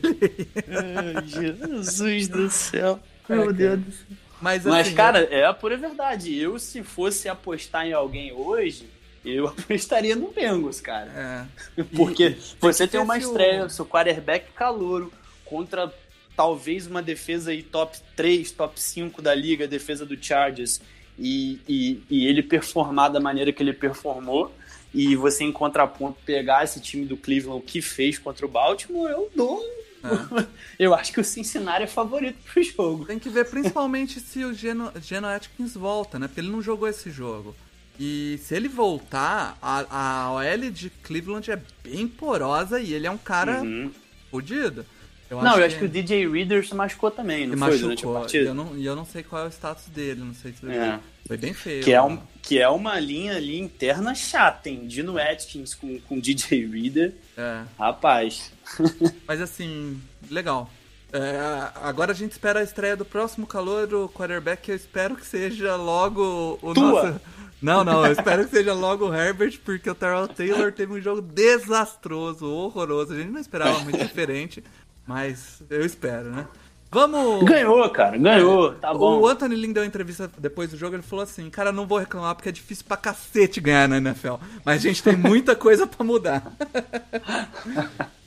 Speaker 2: Ai, Jesus do céu.
Speaker 1: É,
Speaker 2: Meu. Deus do céu.
Speaker 1: Mas,
Speaker 2: Mas,
Speaker 1: assim,
Speaker 2: cara, é a pura verdade. Eu, se fosse apostar em alguém hoje, eu *laughs* apostaria no Bengals, cara.
Speaker 1: é. *laughs*
Speaker 2: Porque
Speaker 1: E-
Speaker 2: você tem uma
Speaker 1: se o-
Speaker 2: estreia, seu quarterback calouro, contra talvez uma defesa aí top 3, top 5 da liga, defesa do Chargers, e, e, e ele performar da maneira que ele performou, e você em contraponto pegar esse time do Cleveland o que fez contra o Baltimore, eu dou.
Speaker 1: É. *laughs*
Speaker 2: eu acho que o Cincinnati é favorito pro jogo.
Speaker 1: Tem que ver principalmente se o Geno, Geno Atkins volta, né? Porque ele não jogou esse jogo. E se ele voltar, a, a OL de Cleveland é bem porosa e ele é um cara
Speaker 2: Uhum.
Speaker 1: fodido. Eu
Speaker 2: Não, eu acho que o DJ Reader se machucou também, não
Speaker 1: ele
Speaker 2: foi durante a
Speaker 1: machucou. E
Speaker 2: partida?
Speaker 1: eu não, e eu não sei qual é o status dele, não sei se
Speaker 2: É.
Speaker 1: foi bem feio.
Speaker 2: Que é um, que é uma linha ali interna chata, hein? Dino Atkins com, com DJ Reader. É. Rapaz. *laughs*
Speaker 1: Mas assim, legal. É, agora a gente espera a estreia do próximo calor, o quarterback. Eu espero que seja logo o
Speaker 2: Tua.
Speaker 1: nosso. Não, não, eu espero que seja logo o Herbert, porque o Terrell Taylor teve um jogo desastroso, horroroso. A gente não esperava muito diferente, mas eu espero, né? Vamos.
Speaker 2: Ganhou, cara, ganhou, tá bom.
Speaker 1: O Anthony Lynn deu uma entrevista depois do jogo, ele falou assim: Cara, não vou reclamar porque é difícil pra cacete ganhar na NFL, mas a gente tem muita coisa pra mudar. *laughs*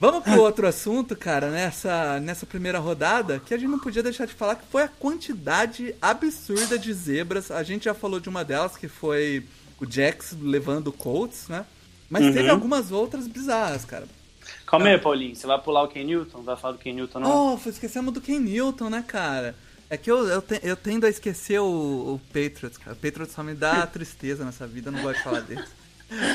Speaker 1: Vamos pro outro assunto, cara, nessa, nessa primeira rodada, que a gente não podia deixar de falar, que foi a quantidade absurda de zebras. A gente já falou de uma delas, que foi o Jax levando o Colts, né? Mas uhum. teve algumas outras bizarras, cara.
Speaker 2: Calma aí, Paulinho, você vai pular o Ken Newton? Vai falar do Ken Newton, não?
Speaker 1: Oh, esquecemos do Ken Newton, né, cara? É que eu, eu, te, eu tendo a esquecer o, o Patriots, cara. O Patriots só me dá tristeza nessa vida, eu não gosto de falar deles.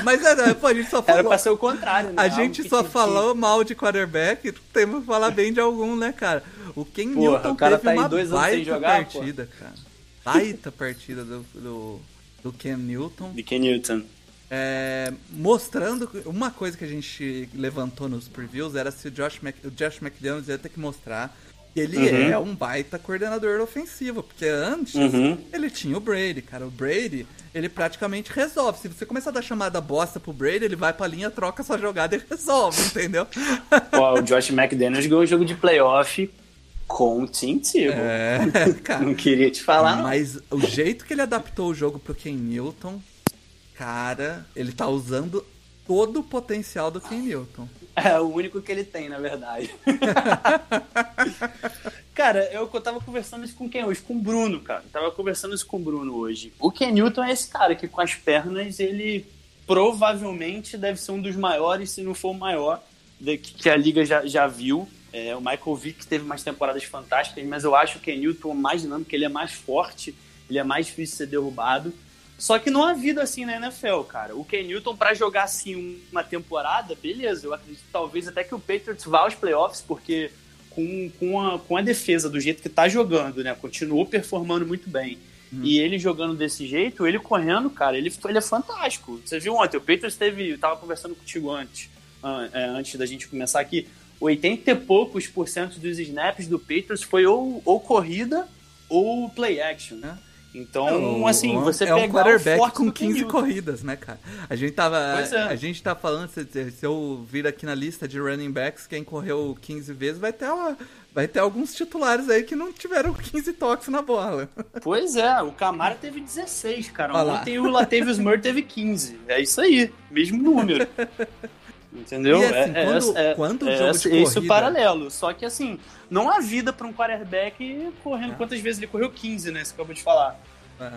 Speaker 1: Mas é, pô, a gente só falou.
Speaker 2: Era pra ser o contrário, né?
Speaker 1: A gente só falou mal de quarterback, temos que falar bem de algum, né, cara? O Ken Porra, Newton
Speaker 2: o cara
Speaker 1: teve
Speaker 2: tá
Speaker 1: uma
Speaker 2: dois
Speaker 1: baita
Speaker 2: sem jogar,
Speaker 1: partida, pô. cara. Baita partida do, do, do Ken Newton.
Speaker 2: De Ken Newton.
Speaker 1: É, mostrando uma coisa que a gente levantou nos previews era se o Josh, Mac, o Josh McDaniels ia ter que mostrar ele uhum. é um baita coordenador ofensivo, porque antes uhum. ele tinha o Brady, cara. O Brady, ele praticamente resolve. Se você começar a dar chamada bosta pro Brady, ele vai pra linha, troca sua jogada e *laughs* resolve, entendeu?
Speaker 2: Pô, o Josh McDaniels ganhou um jogo de playoff com o Tim É, *laughs* cara. Não queria te falar.
Speaker 1: Mas o jeito que ele adaptou o jogo pro Ken Newton, cara, ele tá usando todo o potencial do Ken Newton.
Speaker 2: É o único que ele tem, na verdade. *laughs* cara, eu, eu tava conversando isso com quem hoje? Com o Bruno, cara. Eu tava conversando isso com o Bruno hoje. O Ken Newton é esse cara que com as pernas ele provavelmente deve ser um dos maiores, se não for o maior, que a liga já, já viu. É, o Michael Vick teve umas temporadas fantásticas, mas eu acho que o Ken Newton é mais dinâmico, ele é mais forte, ele é mais difícil de ser derrubado. Só que não há vida assim na NFL, cara. O Ken Newton, para jogar assim uma temporada, beleza. Eu acredito talvez até que o Patriots vá aos playoffs, porque com, com, a, com a defesa do jeito que tá jogando, né? Continuou performando muito bem. Hum. E ele jogando desse jeito, ele correndo, cara, ele, ele é fantástico. Você viu ontem, o Patriots teve. Eu tava conversando contigo antes, é, antes da gente começar aqui. 80 e poucos por cento dos snaps do Patriots foi ou, ou corrida ou play action. né? Então, assim, você é
Speaker 1: um quarterback com 15 corridas, né, cara? A gente tava. É. A gente tá falando, se, se, eu vir aqui na lista de running backs, quem correu 15 vezes vai ter uma, vai ter alguns titulares aí que não tiveram 15 toques na bola. *laughs*
Speaker 2: Pois é, o Camara teve 16, cara. Ontem o Latavius Murray teve 15. É isso aí, mesmo número. *laughs* Entendeu?
Speaker 1: E, assim, é, quando, é, quando o é, jogo de corrida... Isso
Speaker 2: paralelo. Só que assim, não há vida para um quarterback correndo. É. Quantas vezes ele correu? 15, né? Você acabou de falar. É.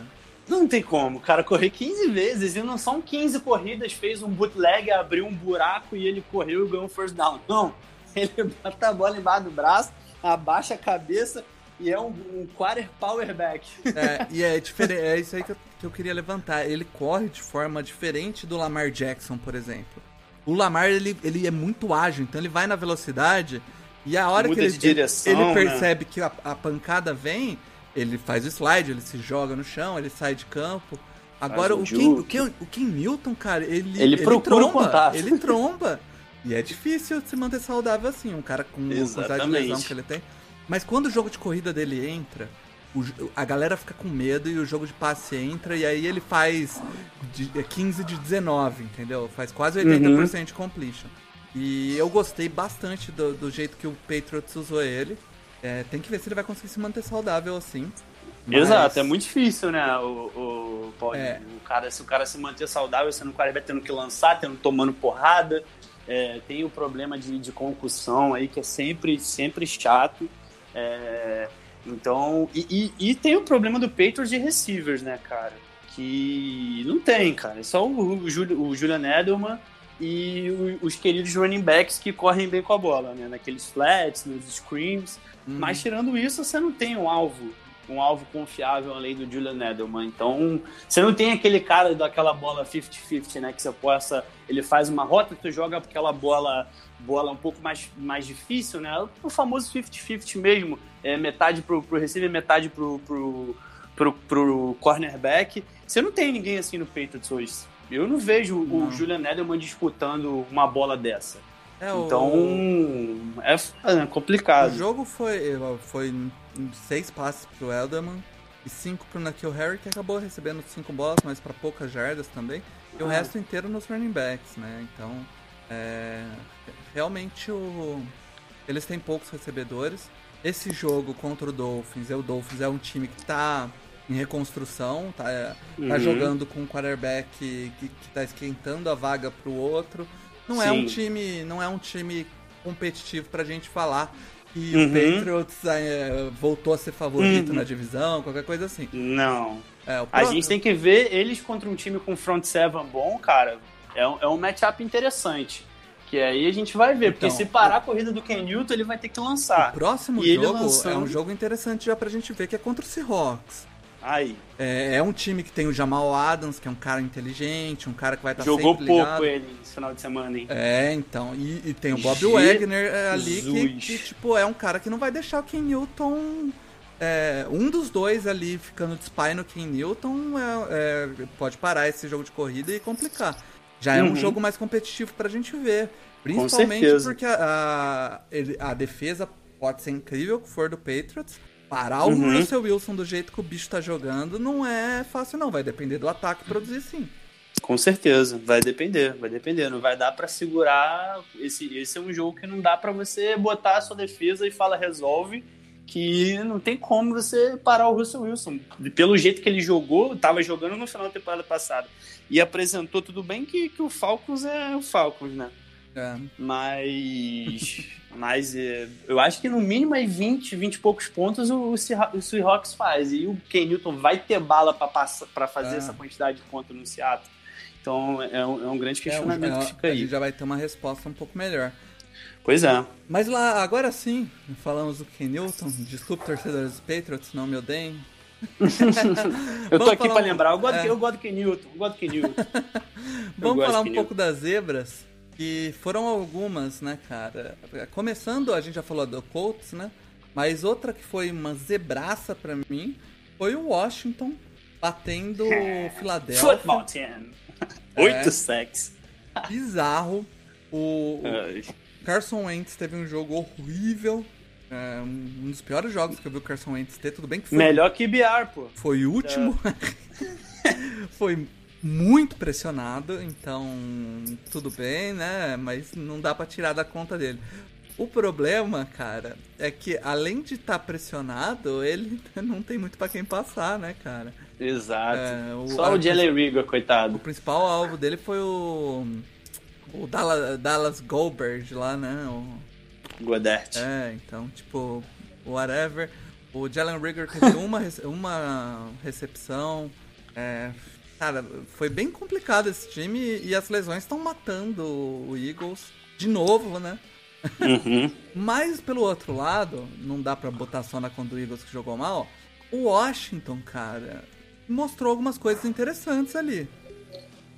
Speaker 2: Não tem como. O cara correr 15 vezes e não são 15 corridas, fez um bootleg, abriu um buraco e ele correu e ganhou um first down. Não. *laughs* Ele bota a bola embaixo do braço, abaixa a cabeça e é um, um quarter powerback.
Speaker 1: É, e é diferente. É isso aí que eu, que eu queria levantar. Ele corre de forma diferente do Lamar Jackson, por exemplo. O Lamar, ele, ele é muito ágil, então ele vai na velocidade e a hora Muda que ele, direção, ele, ele, percebe né? que a, a, pancada vem, ele faz o slide, ele se joga no chão, ele sai de campo. Agora, um o, Ken, o, Ken, o Ken Newton, cara, ele,
Speaker 2: ele, ele tromba.
Speaker 1: Ele tromba. e é difícil se manter saudável assim, um cara com a quantidade de lesão que ele tem. Mas quando o jogo de corrida dele entra, o, a galera fica com medo e o jogo de passe entra e aí ele faz de, 15 é de 19, entendeu? Faz quase 80% uhum. de completion. E eu gostei bastante do, do, jeito que o Patriots usou ele. É, tem que ver se ele vai conseguir se manter saudável assim.
Speaker 2: Mas... Exato, é muito difícil, né? O, o, é. o cara, se o cara se manter saudável, sendo o cara vai tendo que lançar, tendo tomando porrada. É, tem o problema de, de concussão aí, que é sempre, sempre chato. É, então, e, e, e, tem o problema do Patriots de receivers, né, cara? Que não tem, cara. É só o, o, o Julian Edelman e o, os queridos running backs que correm bem com a bola, né? Naqueles flats, nos screams. Uhum. Mas tirando isso, você não tem um alvo, um alvo confiável além do Julian Edelman. Então, você não tem aquele cara daquela bola 50-50, né? Que você possa. Ele faz uma rota, tu joga aquela bola bola um pouco mais, mais difícil, né? O famoso 50-50 mesmo, é metade pro, pro receiver, metade pro, pro, pro, pro cornerback. Você não tem ninguém assim no Patriots hoje. Eu não vejo não. o Julian Edelman disputando uma bola dessa. É, então, o... é, é complicado.
Speaker 1: O jogo foi, foi seis passes pro Edelman e cinco pro Nakil Harry, que acabou recebendo cinco bolas, mas para poucas jardas também. E ah. o resto inteiro nos running backs, né? Então, é, realmente o, eles têm poucos recebedores. Esse jogo contra o Dolphins, é o Dolphins é um time que tá em reconstrução, tá, é, tá uhum. tá jogando com um quarterback que, que tá esquentando a vaga pro outro. Não Sim. é um time, não é um time competitivo pra gente falar que uhum. o Patriots é, voltou a ser favorito uhum. na divisão, qualquer coisa assim.
Speaker 2: Não. É, a gente tem que ver eles contra um time com front seven bom, cara. É um, é um matchup interessante. Que aí a gente vai ver, então, porque se parar a corrida do Ken Newton, ele vai ter que lançar.
Speaker 1: O próximo e jogo é um jogo interessante já pra gente ver, que é contra o Seahawks.
Speaker 2: Aí.
Speaker 1: É, é, um time que tem o Jamal Adams, que é um cara inteligente, um cara que vai estar
Speaker 2: Jogou
Speaker 1: sempre
Speaker 2: ligado. pouco ele esse final de semana, hein?
Speaker 1: É, então. E, e tem o Bob Jesus. Wagner é, ali, que, que, tipo, é um cara que não vai deixar o Ken Newton... É, um dos dois ali ficando de spy no Ken Newton é, é, pode parar esse jogo de corrida e complicar. Já é um uhum. jogo mais competitivo pra gente ver. Principalmente porque a, a, a defesa pode ser incrível que for do Patriots, Parar uhum. o Russell Wilson do jeito que o bicho tá jogando não é fácil, não. Vai depender do ataque produzir sim.
Speaker 2: Com certeza, vai depender, vai depender. Não vai dar para segurar. Esse, esse é um jogo que não dá para você botar a sua defesa e fala resolve, que não tem como você parar o Russell Wilson. Pelo jeito que ele jogou, tava jogando no final da temporada passada e apresentou tudo bem que, que o Falcons é o Falcons, né? É. Mas. *laughs* mas é, eu acho que no mínimo aí 20, 20 e poucos pontos o, o, Seahawks faz. E o Ken Newton vai ter bala para fazer é. essa quantidade de pontos no Seattle. Então é um, é um grande é, questionamento que fica aí.
Speaker 1: A gente já vai ter uma resposta um pouco melhor.
Speaker 2: Pois é.
Speaker 1: Mas lá, agora sim, falamos do Ken Newton. Desculpe, torcedores dos Patriots, não me odeiem. *laughs*
Speaker 2: eu tô aqui para um... lembrar, eu gosto, é. eu gosto do Ken Newton, eu gosto do Ken Newton. *laughs*
Speaker 1: Vamos falar um pouco das zebras. Que foram algumas, né, cara? Começando, a gente já falou do Colts, né? Mas outra que foi uma zebraça para mim foi o Washington batendo *laughs* o Philadelphia.
Speaker 2: Football team. Oito é, sacks.
Speaker 1: Bizarro. O, o Carson Wentz teve um jogo horrível. É, um dos piores jogos que eu vi o Carson Wentz ter. Tudo bem que foi...
Speaker 2: Melhor que BR, pô.
Speaker 1: Foi o último. É. *laughs* foi muito pressionado, então tudo bem, né? Mas não dá para tirar da conta dele. O problema, cara, é que além de estar tá pressionado, ele *laughs* não tem muito para quem passar, né, cara?
Speaker 2: Exato. É, o, Só o Jalen Rigor, coitado.
Speaker 1: O principal alvo dele foi o o Dallas, Dallas Goldberg lá, né? O...
Speaker 2: Godert.
Speaker 1: É, então, tipo, whatever. O Jalen Rigor teve uma, uma recepção, é, Cara, foi bem complicado esse time e as lesões estão matando o Eagles de novo, né? Uhum. *laughs* Mas pelo outro lado, não dá para botar só na conta do Eagles que jogou mal. O Washington, cara, mostrou algumas coisas interessantes ali.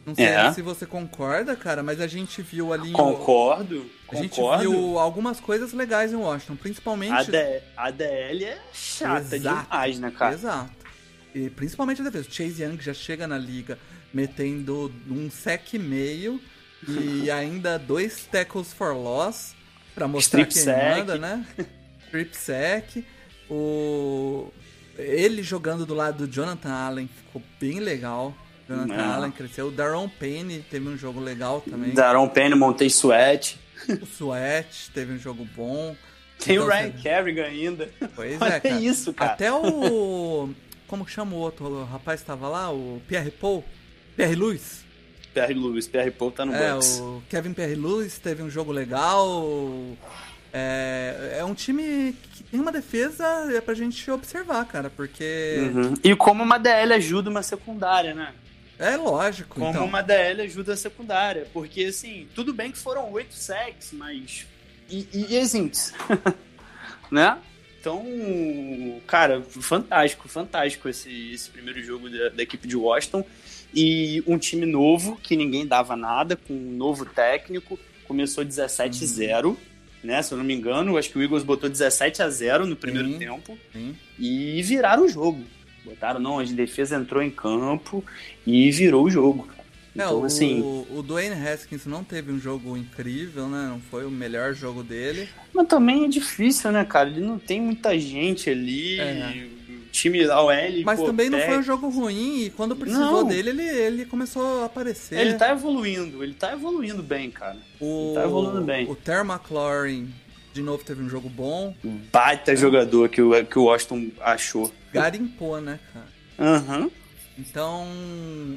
Speaker 1: Não sei é. se você concorda, cara, mas a gente viu ali.
Speaker 2: Concordo.
Speaker 1: A gente viu algumas coisas legais em Washington, principalmente. A,
Speaker 2: D... a DL é chata Exato. demais, né, cara?
Speaker 1: Exato. E principalmente a defesa. Chase Young já chega na liga metendo um sec e meio e *laughs* ainda dois tackles for loss para mostrar Strip quem sec. manda, né? Strip sec. O... Ele jogando do lado do Jonathan Allen ficou bem legal. Jonathan. Allen cresceu. O Daron Payne teve um jogo legal também.
Speaker 2: Daron Payne, montei Sweat.
Speaker 1: O Sweat teve um jogo bom.
Speaker 2: Tem então, o Ryan Kerrigan ainda.
Speaker 1: Pois é, cara. isso, cara. Até o como que chama o outro o rapaz que tava lá? O Pierre Paul? Pierre Lewis?
Speaker 2: Pierre Lewis, Pierre Paul tá no
Speaker 1: é,
Speaker 2: Bucks.
Speaker 1: o Kevin Pierre Lewis teve um jogo legal. É, é um time que tem uma defesa é pra gente observar, cara, porque.
Speaker 2: Uhum. E como uma DL ajuda uma secundária, né?
Speaker 1: É lógico.
Speaker 2: Como
Speaker 1: então.
Speaker 2: uma DL ajuda a secundária. Porque, assim, tudo bem que foram oito sacks, mas. E, e, e assim, *laughs* né? Então, cara, fantástico, fantástico esse, esse primeiro jogo da, da, equipe de Washington. E um time novo, que ninguém dava nada, com um novo técnico. Começou 17-0, uhum. né? Se eu não me engano, acho que o Eagles botou 17 a 0 no primeiro sim, tempo. Sim. E viraram o jogo. Botaram, não, a defesa entrou em campo e virou o jogo.
Speaker 1: Então, é, assim. O, o Dwayne Haskins não teve um jogo incrível, né? Não foi o melhor jogo dele.
Speaker 2: Mas também é difícil, né, cara? Ele não tem muita gente ali. É. Time da OL.
Speaker 1: Mas pô, também não foi um jogo ruim e quando precisou não. dele, ele, ele começou a aparecer.
Speaker 2: Ele tá evoluindo, ele tá evoluindo bem, cara.
Speaker 1: O, ele tá evoluindo bem. O Terry McLaurin, de novo, teve um jogo bom.
Speaker 2: Baita é. jogador que o, que o Washington achou.
Speaker 1: Garimpou, né, cara?
Speaker 2: Aham. Uhum.
Speaker 1: Então,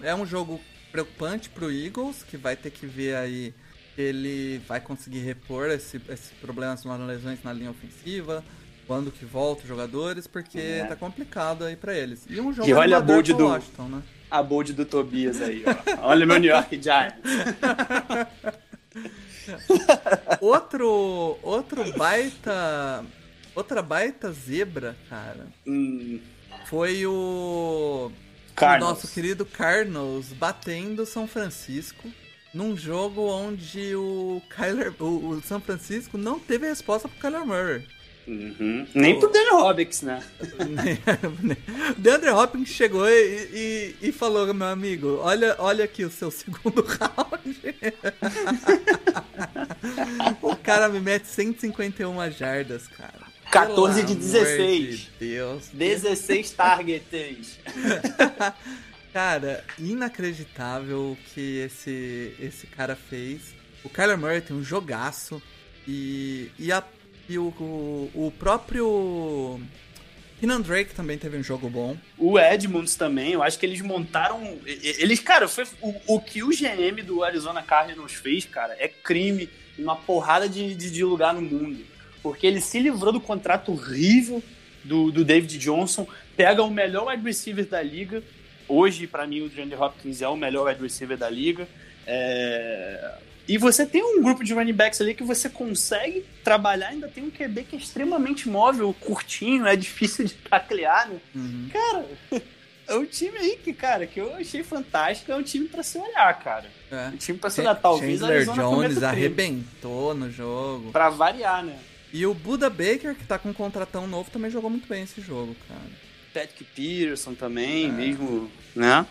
Speaker 1: é um jogo preocupante pro Eagles, que vai ter que ver aí ele vai conseguir repor esse, esses problemas nas lesões na linha ofensiva, quando que volta os jogadores, porque é. tá complicado aí para eles.
Speaker 2: E um jogo e olha a bold do Washington, né? A bold do Tobias aí, ó. olha meu New York Giants. *laughs*
Speaker 1: outro outro baita outra baita zebra, cara.
Speaker 2: Hum.
Speaker 1: Foi o o nosso querido Cardinals batendo São Francisco num jogo onde o Kyler, o, o São Francisco não teve resposta pro Kyler Murray.
Speaker 2: Uhum. Nem o... pro Deandre Hopkins, né?
Speaker 1: o *laughs* Deandre Hopkins chegou e, e, e, falou, meu amigo, olha, olha aqui o seu *laughs* segundo round. *laughs* o cara me mete 151 jardas, cara.
Speaker 2: 14 de 16. De Deus. 16 targets. *laughs*
Speaker 1: cara, inacreditável o que esse, esse cara fez. O Kyler Murray tem um jogaço. E, e, a, e o, o, o próprio Keenan Drake também teve um jogo bom.
Speaker 2: O Edmonds também, eu acho que eles montaram. Eles, cara, foi o, o que o GM do Arizona Cardinals fez, cara, é crime em uma porrada de, de, de lugar no mundo porque ele se livrou do contrato horrível do, do David Johnson, pega o melhor wide receiver da liga. Hoje, para mim, o DeAndre Hopkins é o melhor wide receiver da liga. É... E você tem um grupo de running backs ali que você consegue trabalhar, ainda tem um QB que é extremamente móvel, curtinho, é difícil de taclear, né? Uhum. Cara, é um time aí que, cara, que eu achei fantástico, é um time para se olhar, cara. É. Um time para se olhar. Talvez
Speaker 1: Chandler a Arizona Jones arrebentou no jogo.
Speaker 2: Para variar, né?
Speaker 1: E o Buda Baker, que tá com um contratão novo, também jogou muito bem esse jogo, cara.
Speaker 2: Patrick Peterson também, é. mesmo, né?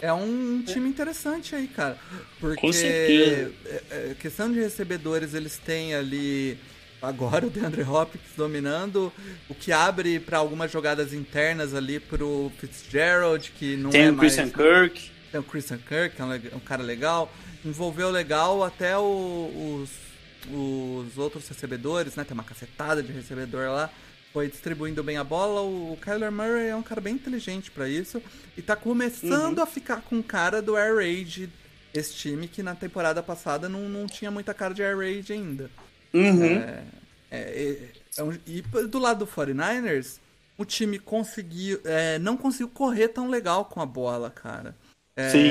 Speaker 1: É um time interessante aí, cara. Porque
Speaker 2: com certeza.
Speaker 1: É, é, questão de recebedores, eles têm ali agora o DeAndre Hopkins dominando, o que abre para algumas jogadas internas ali pro Fitzgerald, que não
Speaker 2: tem
Speaker 1: é
Speaker 2: o Christian Kirk.
Speaker 1: Tem o Christian Kirk, que é um, um cara legal. Envolveu legal até o, os os outros recebedores, né? Tem uma cacetada de recebedor lá. Foi distribuindo bem a bola. O Kyler Murray é um cara bem inteligente para isso. E tá começando uhum. a ficar com cara do Air Raid. Esse time que na temporada passada não, não tinha muita cara de Air Raid ainda.
Speaker 2: Uhum.
Speaker 1: É, é, é, é um, e do lado do 49ers, o time conseguiu. É, não conseguiu correr tão legal com a bola, cara. É,
Speaker 2: Sim.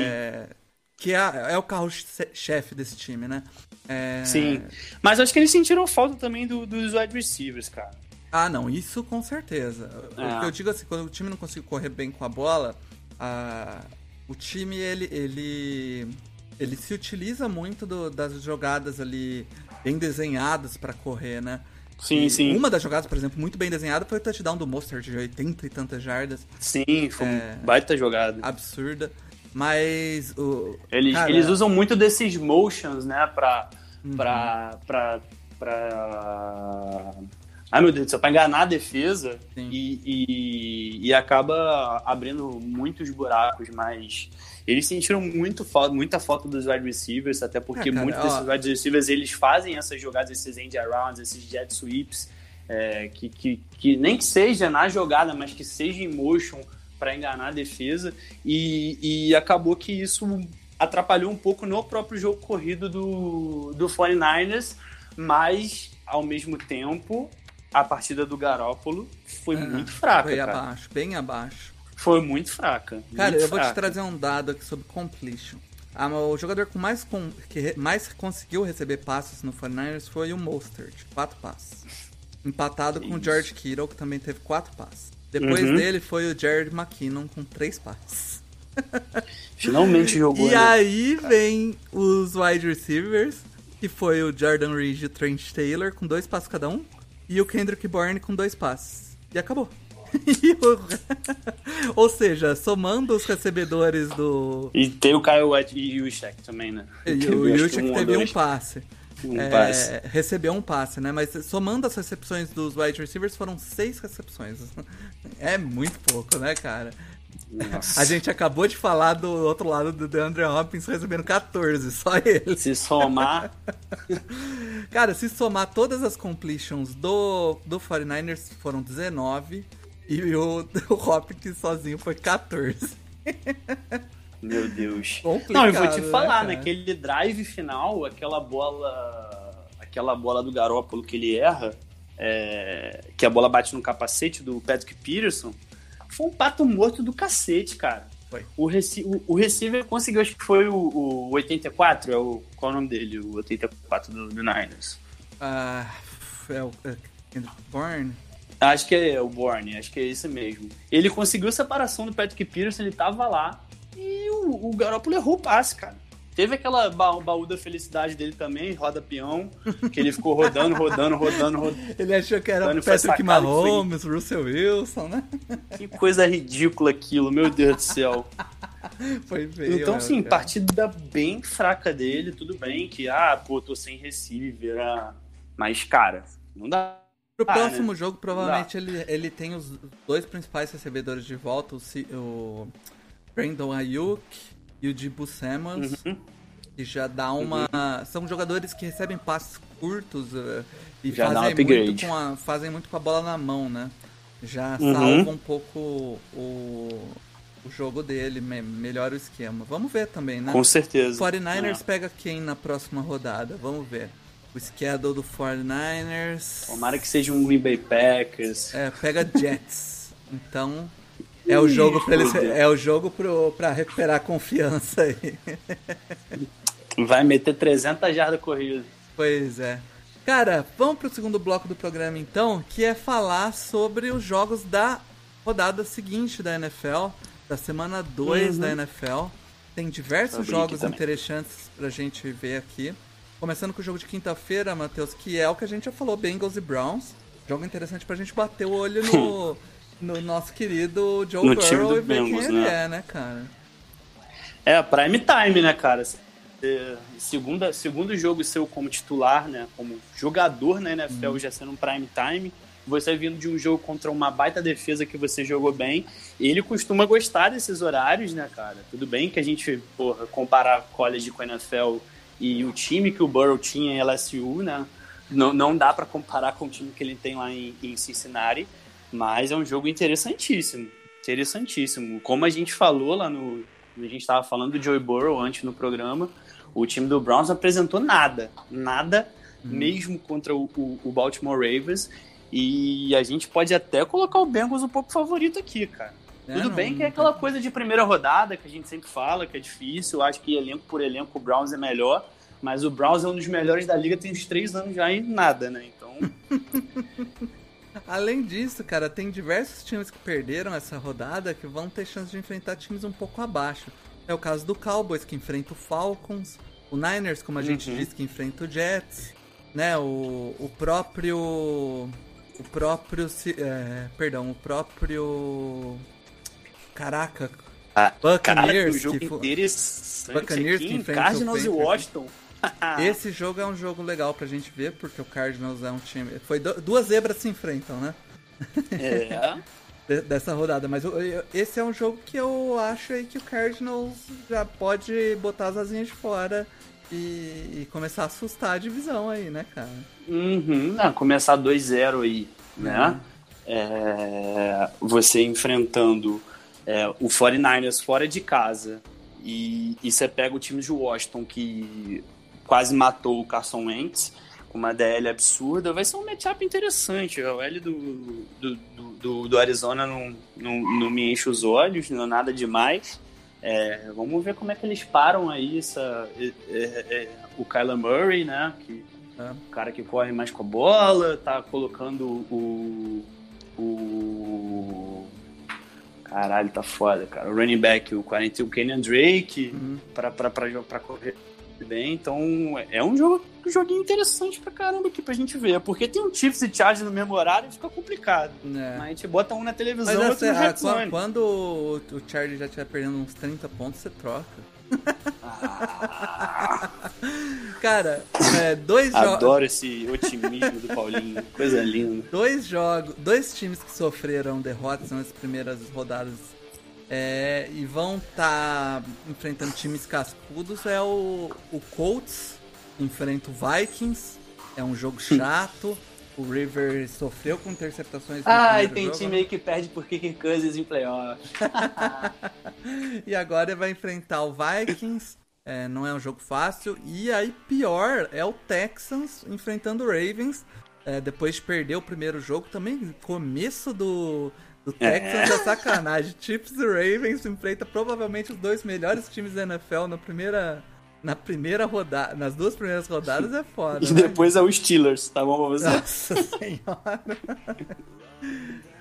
Speaker 1: Que é, é o carro-chefe desse time, né? É...
Speaker 2: Sim. Mas acho que eles sentiram falta também do, dos wide receivers, cara.
Speaker 1: Ah, não, isso com certeza. É. eu digo assim, quando o time não consegue correr bem com a bola, a... o time ele, ele, ele se utiliza muito do, das jogadas ali bem desenhadas para correr, né?
Speaker 2: Sim,
Speaker 1: e
Speaker 2: sim.
Speaker 1: Uma das jogadas, por exemplo, muito bem desenhada foi o touchdown do Monster de 80 e tantas jardas.
Speaker 2: Sim, foi é, baita jogada.
Speaker 1: Absurda. Mas o.
Speaker 2: Eles, cara... eles usam muito desses motions, né? Pra. Uhum. pra, pra, pra... Ai meu Deus do céu, pra enganar a defesa e, e, e, acaba abrindo muitos buracos, mas eles sentiram muito falta, muita falta dos wide receivers, até porque é, cara, muitos desses wide receivers eles fazem essas jogadas, esses end arounds, esses jet sweeps, é, que, que, que nem que seja na jogada, mas que seja em motion, para enganar a defesa e, e acabou que isso atrapalhou um pouco no próprio jogo corrido do, do 49ers, mas ao mesmo tempo a partida do Garópolo foi é, muito fraca.
Speaker 1: Foi
Speaker 2: cara.
Speaker 1: abaixo, bem abaixo.
Speaker 2: Foi muito fraca.
Speaker 1: Cara,
Speaker 2: muito
Speaker 1: eu
Speaker 2: fraca.
Speaker 1: vou te trazer um dado aqui sobre completion. Ah, o jogador com mais com, que mais conseguiu receber passes no 49ers foi o Mostert, quatro passes. Empatado com o George Kittle, que também teve quatro passes. Depois uhum. dele foi o Jared McKinnon com três passes. *laughs*
Speaker 2: Finalmente jogou.
Speaker 1: E né? aí vem os wide receivers, que foi o Jordan Reed e o Trent Taylor com dois passes cada um, e o Kendrick Bourne com dois passes. E acabou. *laughs* *laughs* Ou seja, somando os recebedores do.
Speaker 2: E tem o Kyle White e o Shaq também, né?
Speaker 1: E o Juszczyk um teve um passe. Um é, passe. Recebeu um passe, né? Mas somando as recepções dos wide receivers, foram seis recepções. É muito pouco, né, cara? Nossa. A gente acabou de falar do outro lado do DeAndre Hopkins recebendo 14, só ele.
Speaker 2: Se somar. *laughs*
Speaker 1: Cara, se somar todas as completions do, do 49ers foram 19 e o, *laughs* o Hopkins sozinho foi 14.
Speaker 2: Meu Deus. Complicado, Não, eu vou te né, falar, né, naquele drive final, aquela bola. Aquela bola do Garópolo que ele erra, é, que a bola bate no capacete do Patrick Peterson foi um pato morto do cacete, cara. Foi. O, reci o, o receiver conseguiu, acho que foi o, o 84, é o, qual é o nome dele? O 84 do, do Niners.
Speaker 1: Ah, é o é, Bourne?
Speaker 2: Acho que é o Bourne, acho que é esse mesmo. Ele conseguiu a separação do Patrick Peterson, ele tava lá e o, o Garoppolo errou o passe, cara. Teve aquela ba baú da felicidade dele também, roda peão, que ele ficou rodando, rodando, rodando, rodando.
Speaker 1: Ele achou que era o Patrick Mahomes, foi... Russell Wilson, né?
Speaker 2: Que coisa ridícula aquilo, meu Deus do céu.
Speaker 1: Foi feio.
Speaker 2: Então, sim, cara. partida bem fraca dele, tudo bem que, ah, pô, tô sem receiver, ah, mas, cara, não dá.
Speaker 1: Pro ah, próximo né? jogo, provavelmente ele, ele tem os dois principais recebedores de volta, o, o Brandon Ayuk e o Samuels. Uhum. Que já dá uma. Uhum. São jogadores que recebem passes curtos uh, e já fazem, muito com a, fazem muito com a bola na mão, né? Já uhum. salva um pouco o, o jogo dele, me, melhora o esquema. Vamos ver também, né?
Speaker 2: Com certeza.
Speaker 1: 49ers é. pega quem na próxima rodada? Vamos ver. O schedule do 49ers.
Speaker 2: Tomara que seja um Green Bay Packers.
Speaker 1: É, pega Jets. então, é o jogo para eles, é o jogo recuperar a confiança aí.
Speaker 2: Vai meter 300 jardas corridas.
Speaker 1: Pois é. Cara, vamos pro segundo bloco do programa então, que é falar sobre os jogos da rodada seguinte da NFL, da semana 2 uhum. da NFL. Tem diversos jogos interessantes pra gente ver aqui. Começando com o jogo de quinta-feira, Matheus, que é o que a gente já falou, Bengals e Browns. Jogo interessante pra gente bater o olho no *laughs* no nosso querido Joe
Speaker 2: no
Speaker 1: Burrow
Speaker 2: e ver Bengals, quem ele
Speaker 1: né? é, né, cara?
Speaker 2: É, prime time, né, cara? Segunda, segundo jogo seu como titular, né? Como jogador na NFL uhum. já sendo um prime time. Você vindo de um jogo contra uma baita defesa que você jogou bem. Ele costuma gostar desses horários, né, cara? Tudo bem que a gente, porra, comparar college com a NFL e o time que o Burrow tinha em LSU, né? Não, não dá para comparar com o time que ele tem lá em, em Cincinnati. Mas é um jogo interessantíssimo. Interessantíssimo. Como a gente falou lá no. A gente estava falando do Joey Burrow antes no programa. O time do Browns apresentou nada. Nada, hum. mesmo contra o, o, o, Baltimore Ravens. E a gente pode até colocar o Bengals um pouco favorito aqui, cara. É, Tudo não, bem que é aquela coisa de primeira rodada que a gente sempre fala, que é difícil. Eu acho que elenco por elenco o Browns é melhor. Mas o Browns é um dos melhores da liga, tem uns três anos já e nada, né? Então. *laughs*
Speaker 1: Além disso, cara, tem diversos times que perderam essa rodada que vão ter chance de enfrentar times um pouco abaixo. É o caso do Cowboys, que enfrenta o Falcons, o Niners, como a uhum. gente disse, que enfrenta o Jets, né? O, o próprio. O próprio. É, perdão, o próprio. Caraca.
Speaker 2: Ah, Buccaneers. Cara, o jogo que, Buccaneers
Speaker 1: que enfrenta
Speaker 2: Cardinals
Speaker 1: o
Speaker 2: e Washington. *laughs*
Speaker 1: Esse jogo é um jogo legal pra gente ver, porque o Cardinals é um time. Foi duas zebras se enfrentam, né?
Speaker 2: É. *laughs*
Speaker 1: Dessa rodada, mas esse é um jogo que eu acho aí que o Cardinals já pode botar as asinhas de fora e, e começar a assustar a divisão aí, né, cara?
Speaker 2: Uhum, ah, começar 2-0 aí, né? Uhum. É, você enfrentando é, o 49ers fora de casa e, e você pega o time de Washington que quase matou o Carson Wentz com uma DL absurda. Vai ser um matchup interessante. O L do, do, do, do, Arizona não, não, não me enche os olhos, não é nada demais. É, vamos ver como é que eles param aí essa, é, é, é o Kyler Murray, né? Que. O cara que corre mais com a bola, tá colocando o. o Caralho, tá foda, cara. O running back, o 41, o Kenyan Drake, uhum. pra, pra, pra, pra correr bem. Então é um jogo um joguinho interessante pra caramba aqui pra gente ver. Porque tem um Chiefs e Chargers no mesmo horário e fica complicado. É. A gente bota um na televisão e outro no
Speaker 1: Zone. Quando o, o Chargers já estiver perdendo uns 30 pontos, você troca. Ah. *laughs* Cara, é, dois
Speaker 2: jogos. Adoro esse otimismo do Paulinho, coisa linda.
Speaker 1: Dois jogos, dois times que sofreram derrotas nas primeiras rodadas é, e vão estar tá enfrentando times cascudos é o, o Colts enfrenta o Vikings. É um jogo chato. o River sofreu com interceptações.
Speaker 2: Ah, e tem jogo. time aí que perde por Kick Cousins em playoff. *laughs*
Speaker 1: e agora vai enfrentar o Vikings. É, não é um jogo fácil. E aí, pior, é o Texans enfrentando o Ravens. É, depois de perder o primeiro jogo, também começo do, do Texans é, é sacanagem. Chiefs e Ravens enfrenta provavelmente os dois melhores times da NFL na primeira na primeira rodada, nas duas primeiras rodadas é foda. *laughs*
Speaker 2: E né? depois é o Steelers, tá bom pra você?
Speaker 1: Nossa *laughs* senhora.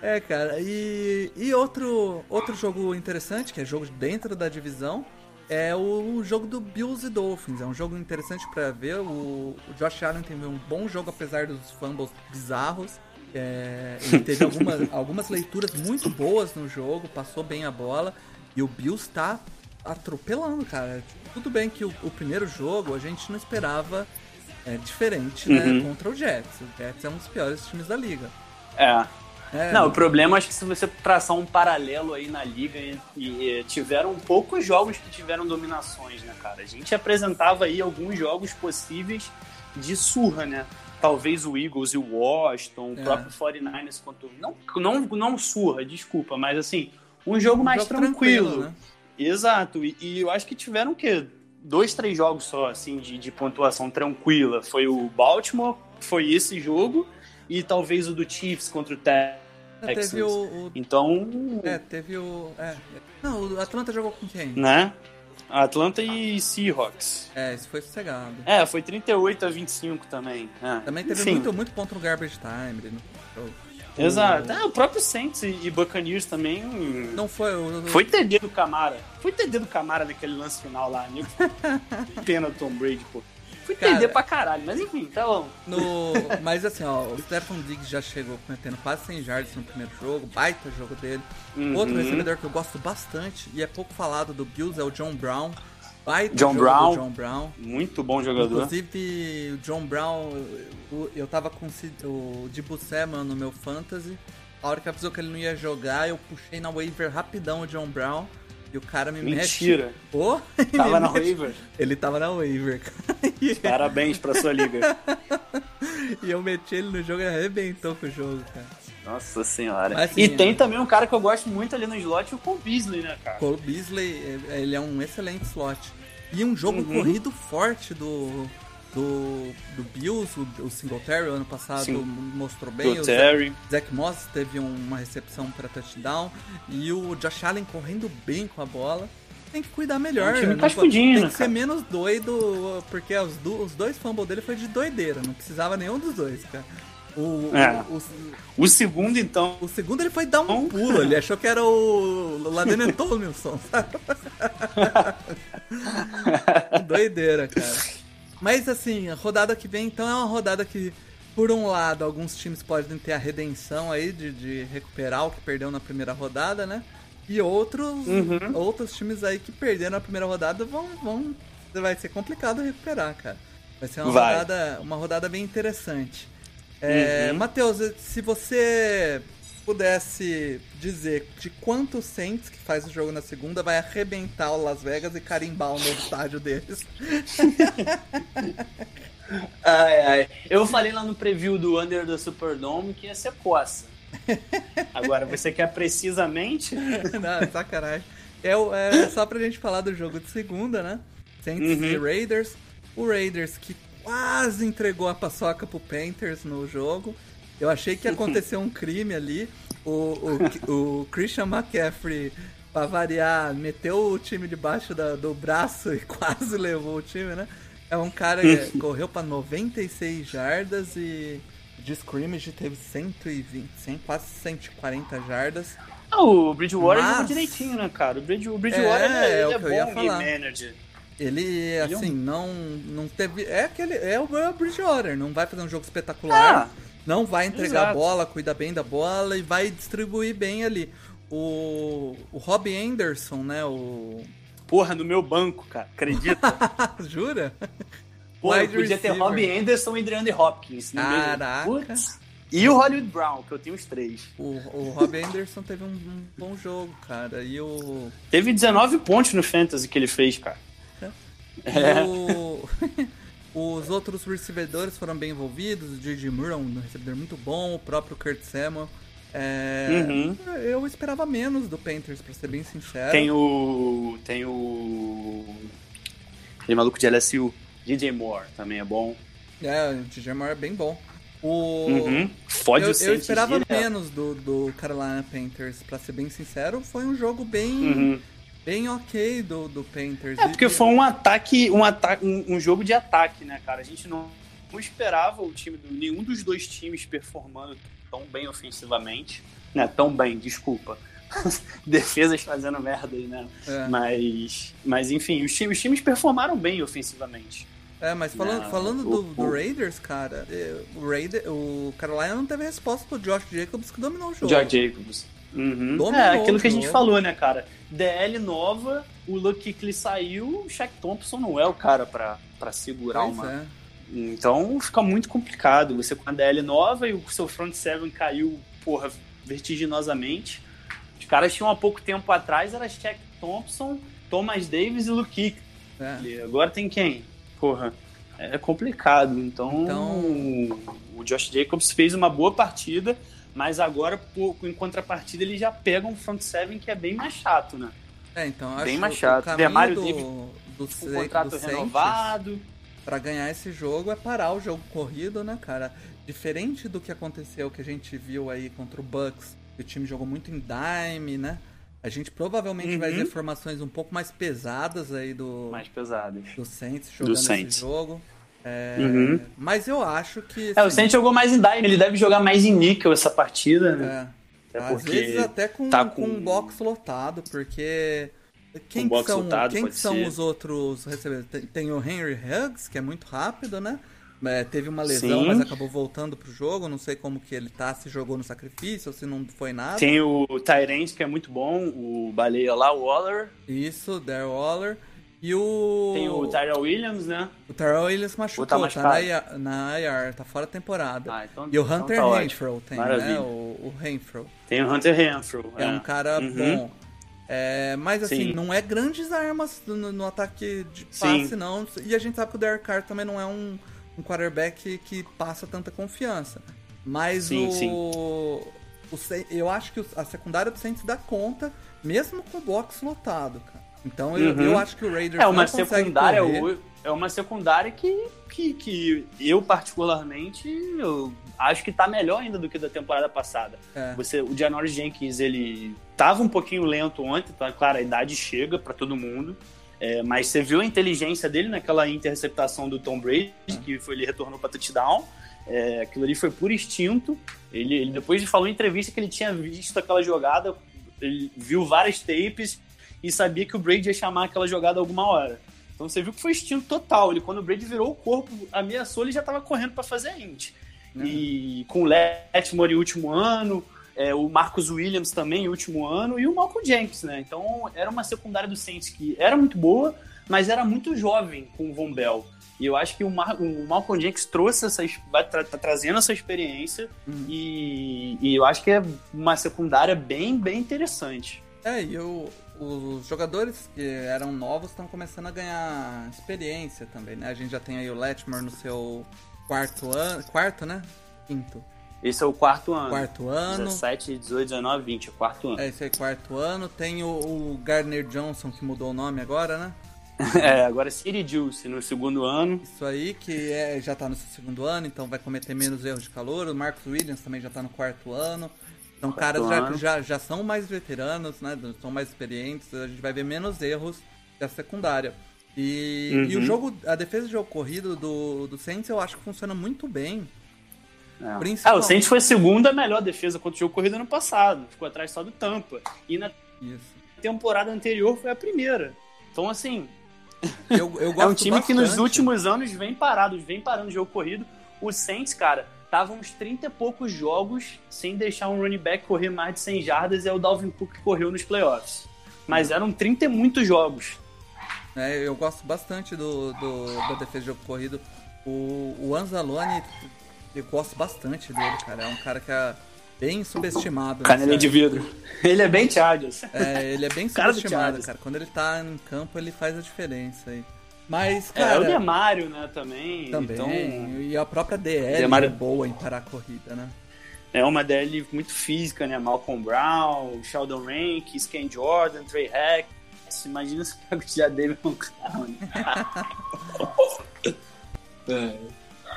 Speaker 1: é, cara, e, e outro, outro jogo interessante, que é jogo dentro da divisão, é o jogo do Bills e Dolphins. É um jogo interessante para ver. O, o, Josh Allen teve um bom jogo, apesar dos fumbles bizarros. É, ele teve algumas, algumas leituras muito boas no jogo, passou bem a bola. E o Bills tá atropelando, cara. Tudo bem que o, o primeiro jogo a gente não esperava é, diferente, né? Uhum. Contra o Jets. O Jets é um dos piores times da liga.
Speaker 2: É. É, não, o problema acho que se você traçar um paralelo aí na liga e, e, tiveram poucos jogos que tiveram dominações, né, cara? A gente apresentava aí alguns jogos possíveis de surra, né? Talvez o Eagles e o Washington, é. o próprio 49ers quanto não não não surra, desculpa, mas assim, um jogo um mais jogo tranquilo, tranquilo né? Exato, e, e, eu acho que tiveram o quê? Dois, três jogos só, assim, de, de pontuação tranquila. Foi o Baltimore, foi esse jogo, e talvez o do Chiefs contra o Texans. É, teve o, o, Então.
Speaker 1: É, teve o. É. Não, o Atlanta jogou com quem?
Speaker 2: Né? Atlanta e Seahawks.
Speaker 1: É, isso foi sossegado.
Speaker 2: É, foi 38 a 25 também. É.
Speaker 1: Também teve muito, muito ponto no garbage time. No...
Speaker 2: Exato. Ah, o próprio Saints e Buccaneers também.
Speaker 1: Não foi. Eu...
Speaker 2: Foi TD do Camara. Foi TD do Camara naquele lance final lá, amigo. *laughs* Pena Tom Brady, pô. Fui Cara, pra caralho, mas enfim, tá bom.
Speaker 1: No... Mas assim, ó, o Stephen Diggs já chegou cometendo quase 100 jardas no primeiro jogo, baita jogo dele. Uhum. Outro recebedor que eu gosto bastante e é pouco falado do Bills é o John Brown.
Speaker 2: Baita John Brown. John Brown. Muito bom jogador.
Speaker 1: Inclusive, o John Brown, eu tava com o Dibu Samuel no meu fantasy. A hora que avisou que ele não ia jogar, eu puxei na waiver rapidão o John Brown. E o cara me
Speaker 2: Mentira.
Speaker 1: mexe. *laughs* Oh,
Speaker 2: tava na mexe. waiver?
Speaker 1: Ele tava na waiver. *laughs*
Speaker 2: Parabéns pra sua liga.
Speaker 1: e eu meti ele no jogo e arrebentou com o jogo, cara.
Speaker 2: Nossa senhora. Mas, assim, e tem é... também um cara que eu gosto muito ali no slot, o Cole Beasley, né, cara?
Speaker 1: Cole Beasley, ele é um excelente slot. E um jogo uhum. corrido forte do, do, do Bills, o, o Singletary ano passado Sim. mostrou bem. O Zach, Zach Moss teve uma recepção para touchdown. E o Josh Allen correndo bem com a bola. Tem que cuidar melhor.
Speaker 2: É um tá tem
Speaker 1: que
Speaker 2: cara.
Speaker 1: ser menos doido, porque os, do, os dois fumbles dele foi de doideira. Não precisava nenhum dos dois, cara.
Speaker 2: O, é. o, o, o, segundo, então.
Speaker 1: O segundo ele foi dar um pulo, ele achou que era o Ladene Tomilson, sabe? *laughs* *laughs* Doideira, cara. Mas assim, a rodada que vem, então, é uma rodada que, por um lado, alguns times podem ter a redenção aí de, de recuperar o que perdeu na primeira rodada, né? E outros, uhum. outros times aí que perderam na primeira rodada vão, vão. Vai ser complicado recuperar, cara. Vai ser uma, vai. Rodada, uma rodada bem interessante. É, uhum. Matheus, se você pudesse dizer de quantos Saints que faz o jogo na segunda vai arrebentar o Las Vegas e carimbar o novo estádio deles. *laughs*
Speaker 2: ai, ai. Eu falei lá no preview do Under the Superdome que ia ser coça. Agora, você quer precisamente? *laughs*
Speaker 1: Não, sacanagem. É, é só pra gente falar do jogo de segunda, né? Saints uhum. e Raiders. O Raiders que quase entregou a paçoca pro Panthers no jogo. Eu achei que ia *laughs* acontecer um crime ali. O, o, o Christian McCaffrey, pra variar, meteu o time debaixo da, do braço *laughs* e quase levou o time, né? É um cara que *laughs* correu para 96 jardas e de scrimmage teve 120, 100, quase 140 jardas.
Speaker 2: Ah, o Bridgewater Mas... jogou direitinho, né, cara? O, Bridge, o Bridgewater é, é, ele é, é bom game manager.
Speaker 1: Ele, assim, é um... não, não teve. É aquele. É o Bridgewater, não vai fazer um jogo espetacular. Ah, não vai entregar exato. a bola, cuida bem da bola e vai distribuir bem ali. O, o Rob Anderson, né? O.
Speaker 2: Porra, no meu banco, cara. Acredita? *laughs*
Speaker 1: Jura?
Speaker 2: Pô, podia receiver. ter Rob Anderson e Adriane Hopkins.
Speaker 1: Caraca. Putz.
Speaker 2: E o Hollywood Brown, que eu tenho os três.
Speaker 1: O, o Rob Anderson teve um, um, bom jogo, cara. E o.
Speaker 2: Teve 19 pontos no Fantasy que ele fez, cara.
Speaker 1: É. O... *laughs* Os outros recebedores foram bem envolvidos. O J.J. Moore é um recebedor muito bom. O próprio Kurt Samuel. É... Uhum. Eu esperava menos do Panthers, pra ser bem sincero.
Speaker 2: Tem o. Tem o. Aquele maluco de LSU. DJ Moore também é bom.
Speaker 1: É, o DJ Moore é bem bom. O...
Speaker 2: Uhum. Fode
Speaker 1: eu,
Speaker 2: o
Speaker 1: eu esperava menos do, do Carolina Panthers, pra ser bem sincero. Foi um jogo bem. Uhum bem ok do, do Panthers.
Speaker 2: É, porque foi um ataque, um ataque, um, um, jogo de ataque, né, cara? A gente não, não esperava o time, do, nenhum dos dois times performando tão bem ofensivamente. Né, tão bem, desculpa. *laughs* Defesas fazendo merda aí, né? É. Mas, mas, enfim, os times, os times performaram bem ofensivamente.
Speaker 1: É, mas falando, não, falando do, do, Raiders, cara, é, o, Raider, o Carolina não teve resposta pro Josh Jacobs que dominou o jogo.
Speaker 2: Josh Jacobs. Uhum. É, aquilo que a gente falou, né, cara? DL nova, o Lucky Kuechly saiu, o Shaq Thompson não é o cara para segurar pois uma. É. Então fica muito complicado. Você com a DL nova e o seu front seven caiu, porra, vertiginosamente. Os caras tinham há pouco tempo atrás era Shaq Thompson, Thomas Davis e Luke é. Agora tem quem? Porra, é complicado. Então, então, o Josh Jacobs fez uma boa partida, mas agora, por, em contrapartida, ele já pega um front seven que é bem mais chato, né?
Speaker 1: É, então acho
Speaker 2: bem mais chato.
Speaker 1: O Demario do, do, do, um
Speaker 2: contrato do renovado.
Speaker 1: Para ganhar esse jogo é parar o jogo corrido, né, cara? Diferente do que aconteceu que a gente viu aí contra o Bucks, que o time jogou muito em dime, né? A gente provavelmente uhum. vai ver formações um pouco mais pesadas aí do
Speaker 2: mais pesadas
Speaker 1: do Saints jogando do Saints. esse jogo. É, uhum. Mas eu acho que.
Speaker 2: Assim, é, o Saints jogou mais em Dime, ele deve jogar mais em Nickel essa partida, né?
Speaker 1: É. Às vezes até com, tá com... com um box lotado, porque. Quem um são, lotado, quem são ser. os outros recebedores? Tem, tem, o Henry Huggs, que é muito rápido, né? É, teve uma lesão, Sim. mas acabou voltando pro jogo. Não sei como que ele tá, se jogou no sacrifício ou se não foi nada.
Speaker 2: Tem o Tyrant, que é muito bom, o Baleia lá, o Waller.
Speaker 1: Isso, Darryl Waller. E o.
Speaker 2: Tem o Tyrell Williams, né?
Speaker 1: O Tyrell Williams machucou, tá, tá na, na IR, tá fora da temporada. Ah, então, e o então Hunter então tá tem, né? Maravilha. né? O, o Renfro.
Speaker 2: Tem o Hunter Renfro.
Speaker 1: É, é um cara uhum. bom. É, mas assim, Sim. não é grandes armas no, no ataque de passe, Sim. não. E a gente sabe que o Derek Carr também não é um, um quarterback que passa tanta confiança. Mas sim, o, sim. o. Eu acho que a secundária do Saints dá conta, mesmo com o box lotado, cara. Então eu, uhum. eu acho que o Raiders
Speaker 2: é uma secundária é uma secundária que, que, que eu particularmente eu acho que tá melhor ainda do que da temporada passada. É. Você, o Janoris Jenkins ele tava um pouquinho lento ontem, tá claro, a idade chega para todo mundo. É, mas você viu a inteligência dele naquela interceptação do Tom Brady, é. que foi, ele retornou para touchdown. É, aquilo ali foi por instinto. Ele, ele depois falou em entrevista que ele tinha visto aquela jogada, ele viu várias tapes e sabia que o Brady ia chamar aquela jogada alguma hora. Então você viu que foi instinto total. Ele, quando o Brady virou o corpo, ameaçou, ele já estava correndo para fazer a int. Uhum. E com o Letmore em último ano, é, o Marcus Williams também em último ano, e o Malcolm Jenkins, né? Então era uma secundária do Saints que era muito boa, mas era muito jovem com o Von Bell. E eu acho que o, Mar o Malcolm Jenkins trouxe essa, vai tra tá trazendo essa experiência, uhum. e, e eu acho que é uma secundária bem, bem interessante.
Speaker 1: É, e eu, os jogadores que eram novos estão começando a ganhar experiência também, né? A gente já tem aí o Letmore no seu quarto ano. Quarto, né? Quinto.
Speaker 2: Esse é o quarto ano.
Speaker 1: Quarto ano.
Speaker 2: 17, 18, 19, 20, é o quarto ano.
Speaker 1: É, esse é o quarto ano. Tem o, o Gardner Johnson, que mudou o nome agora, né? *laughs*
Speaker 2: é, agora é City Juice no segundo ano.
Speaker 1: Isso aí, que é, já tá no seu segundo ano, então vai cometer menos erros de calor. O Marcos Williams também já tá no quarto ano. São caras já, já, já são mais veteranos, né? São mais experientes, a gente vai ver menos erros da secundária. E, uhum. e o uhum. jogo, a defesa de jogo corrido do, do Saints eu acho que funciona muito bem.
Speaker 2: É. Principalmente... Ah, o Saints foi a segunda melhor defesa contra o jogo corrido ano passado. Ficou atrás só do Tampa. E na Isso. temporada anterior foi a primeira. Então, assim, Eu, eu *laughs* é um time bastante. que nos últimos anos vem parado, vem parando o jogo corrido. O Saints, cara, tava uns 30 e poucos jogos sem deixar um running back correr mais de 100 jardas e é o Dalvin Cook que correu nos playoffs. Mas eram 30 e muitos jogos.
Speaker 1: É, eu gosto bastante do, do, da defesa de jogo corrido. O, o Anzalone, eu gosto bastante dele, cara. É um cara que é bem subestimado.
Speaker 2: Canela de vidro. *laughs* Ele é bem Chargers.
Speaker 1: É, ele é bem subestimado, cara. Quando ele tá em campo, ele faz a diferença aí. Mas, cara. É,
Speaker 2: o Demário, né, também.
Speaker 1: Também. Então... E a própria DL Demário... é boa em parar a corrida, né?
Speaker 2: É uma DL muito física, né? Malcolm Brown, Sheldon Rank, Ken Jordan, Trey Hack. Imagina se pega o Diadema Clown. *laughs* é.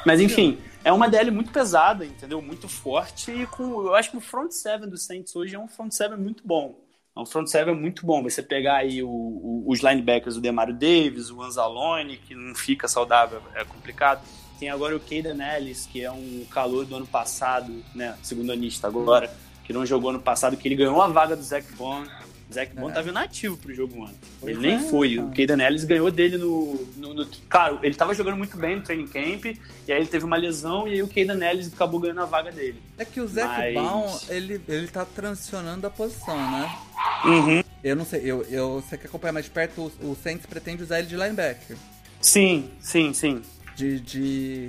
Speaker 2: Mas enfim, é uma DL muito pesada, entendeu? Muito forte e com, eu acho que o front seven do Saints hoje é um front seven muito bom. É um front seven muito bom. Você pegar aí o, o, os linebackers, o Demario Davis, o Anzalone, que não fica saudável, é complicado. Tem agora o Caden Ellis, que é um calor do ano passado, né? Segundo anista agora, que não jogou ano passado, que ele ganhou a vaga do Zach Bond Zac Bond é. tava inativo pro jogo ontem. Ele é, nem foi. Cara. O Caden Ellis ganhou dele no, no, no, Claro, ele tava jogando muito bem no training camp, e aí ele teve uma lesão, e aí o Caden Ellis acabou ganhando a vaga dele.
Speaker 1: É que o Zac Mas... Baum, ele, ele tá transicionando a posição, né?
Speaker 2: Uhum.
Speaker 1: Eu não sei, eu, eu, você quer acompanhar mais perto, o, o Saints pretende usar ele de linebacker.
Speaker 2: Sim, sim, sim.
Speaker 1: De, de,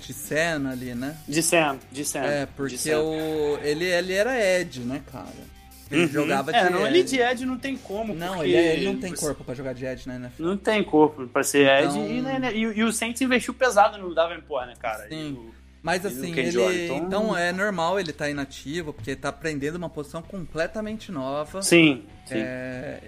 Speaker 1: de cena ali, né?
Speaker 2: De cena, de cena.
Speaker 1: É, porque o, ele, ele era Ed, né, cara? Ele uhum. jogava
Speaker 2: é, de não, ele de Ed não tem como.
Speaker 1: Não, ele, é, ele, não tem corpo pra jogar de Ed na NFL.
Speaker 2: Não tem corpo pra ser então... Ed. E, né, e, e, o Saints investiu pesado no Davenport, né, cara?
Speaker 1: Sim. O, Mas assim, ele. Jordan, então... então... é normal ele estar tá inativo, porque tá aprendendo uma posição completamente nova.
Speaker 2: Sim.
Speaker 1: sim. É...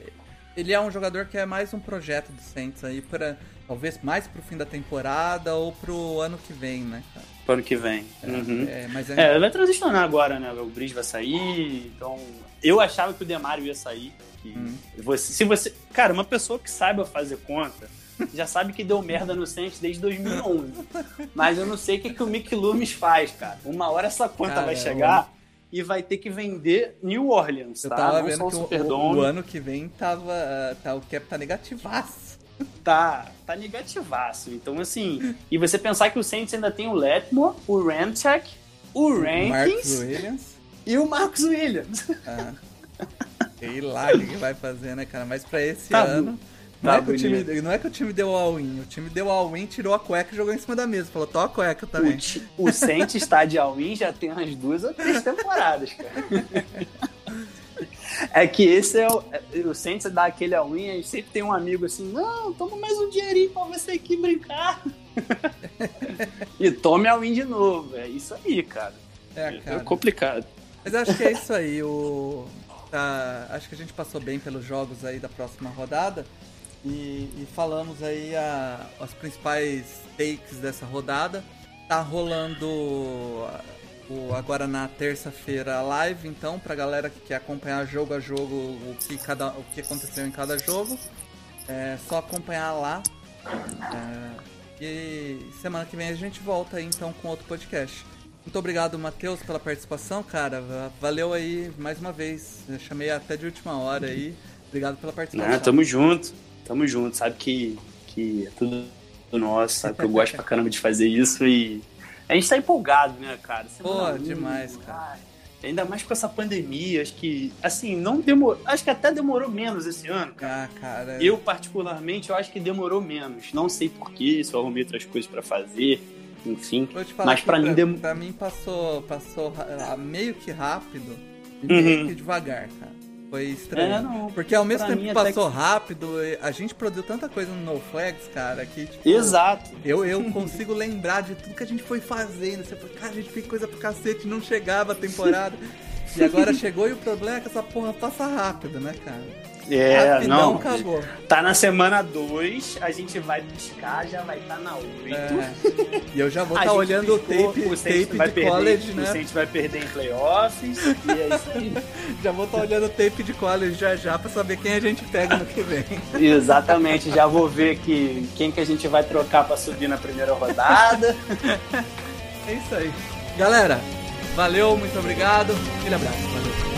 Speaker 1: Ele é um jogador que é mais um projeto do Saints aí, para talvez mais pro fim da temporada ou pro ano que vem, né, cara?
Speaker 2: Pro ano que vem. É, uhum. é, mas é... é, vai transicionar agora, né? O Bridge vai sair, então eu achava que o Demário ia sair. Hum. Você, se você. Cara, uma pessoa que saiba fazer conta já sabe que deu merda no Saints desde 2011. Mas eu não sei o que, que o Mick Loomis faz, cara. Uma hora essa conta cara, vai chegar e vai ter que vender New Orleans,
Speaker 1: eu tá? Tava não vendo que o, o, o, ano que vem tava. Tá, o cap tá negativaço. *laughs*
Speaker 2: Tá, tá negativaço. Então, assim. E você pensar que o Saints ainda tem o Letmore, o Ramchek, o Rankins e o Marcos Williams.
Speaker 1: Ah. Sei lá o que vai fazer, né, cara? Mas pra esse tá ano. Não, tá é que o time, não é que o time deu all-in. O time deu all-in, tirou a cueca e jogou em cima da mesa. Falou, tô a cueca também.
Speaker 2: O, o Saints está de all-in já tem umas duas ou três temporadas, cara. É que esse é o. É, o Saints dá aquele all-in, a gente sempre tem um amigo assim: não, toma mais um dinheirinho pra você aqui brincar. *laughs* e tome all-in de novo. É isso aí, cara. É, é cara. É complicado.
Speaker 1: Mas acho que é isso aí. O... Tá... Acho que a gente passou bem pelos jogos aí da próxima rodada. E, e falamos aí a, as principais takes dessa rodada. Tá rolando o, agora na terça-feira a live, então, pra galera que quer acompanhar jogo a jogo o que, cada, o que aconteceu em cada jogo. É só acompanhar lá. É, e semana que vem a gente volta aí então com outro podcast. Muito obrigado, Matheus, pela participação, cara. Valeu aí mais uma vez. Eu chamei até de última hora aí. Obrigado pela participação.
Speaker 2: Ah, tamo junto. Tamo junto. Sabe que, que é tudo nosso, sabe que eu gosto pra caramba de fazer isso e a gente tá empolgado, né, cara?
Speaker 1: Semana Pô, demais, cara.
Speaker 2: Ainda mais com essa pandemia, acho que, assim, não demorou. Acho que até demorou menos esse ano,
Speaker 1: cara. Ah, cara.
Speaker 2: Eu, particularmente, eu acho que demorou menos. Não sei porquê, se eu arrumei outras coisas para fazer enfim. Mas para mim,
Speaker 1: dem... pra mim passou, passou meio que rápido e uhum. meio que devagar, cara. Foi estranho. É, não, Porque ao mesmo tempo que passou que... rápido, a gente produziu tanta coisa no NoFlex, cara, que tipo,
Speaker 2: Exato.
Speaker 1: Eu, eu consigo lembrar de tudo que a gente foi fazendo. Você falou, cara, a gente fez coisa pro cacete, não chegava a temporada. *laughs* e agora chegou e o problema é que essa porra passa rápido, né, cara?
Speaker 2: É, Rapidão, não. Acabou. Tá na semana 2, a gente vai piscar, já vai estar tá na 8.
Speaker 1: É. E eu já vou estar tá olhando o tape, o tape de perder, college, né?
Speaker 2: O Saints vai perder em playoffs. e é isso aí. *laughs*
Speaker 1: já vou estar tá olhando o tape de college já já pra saber quem a gente pega no que vem. *laughs*
Speaker 2: Exatamente, já vou ver que, quem que a gente vai trocar pra subir na primeira rodada.
Speaker 1: é isso aí. Galera, valeu, muito obrigado. Aquele abraço. Valeu.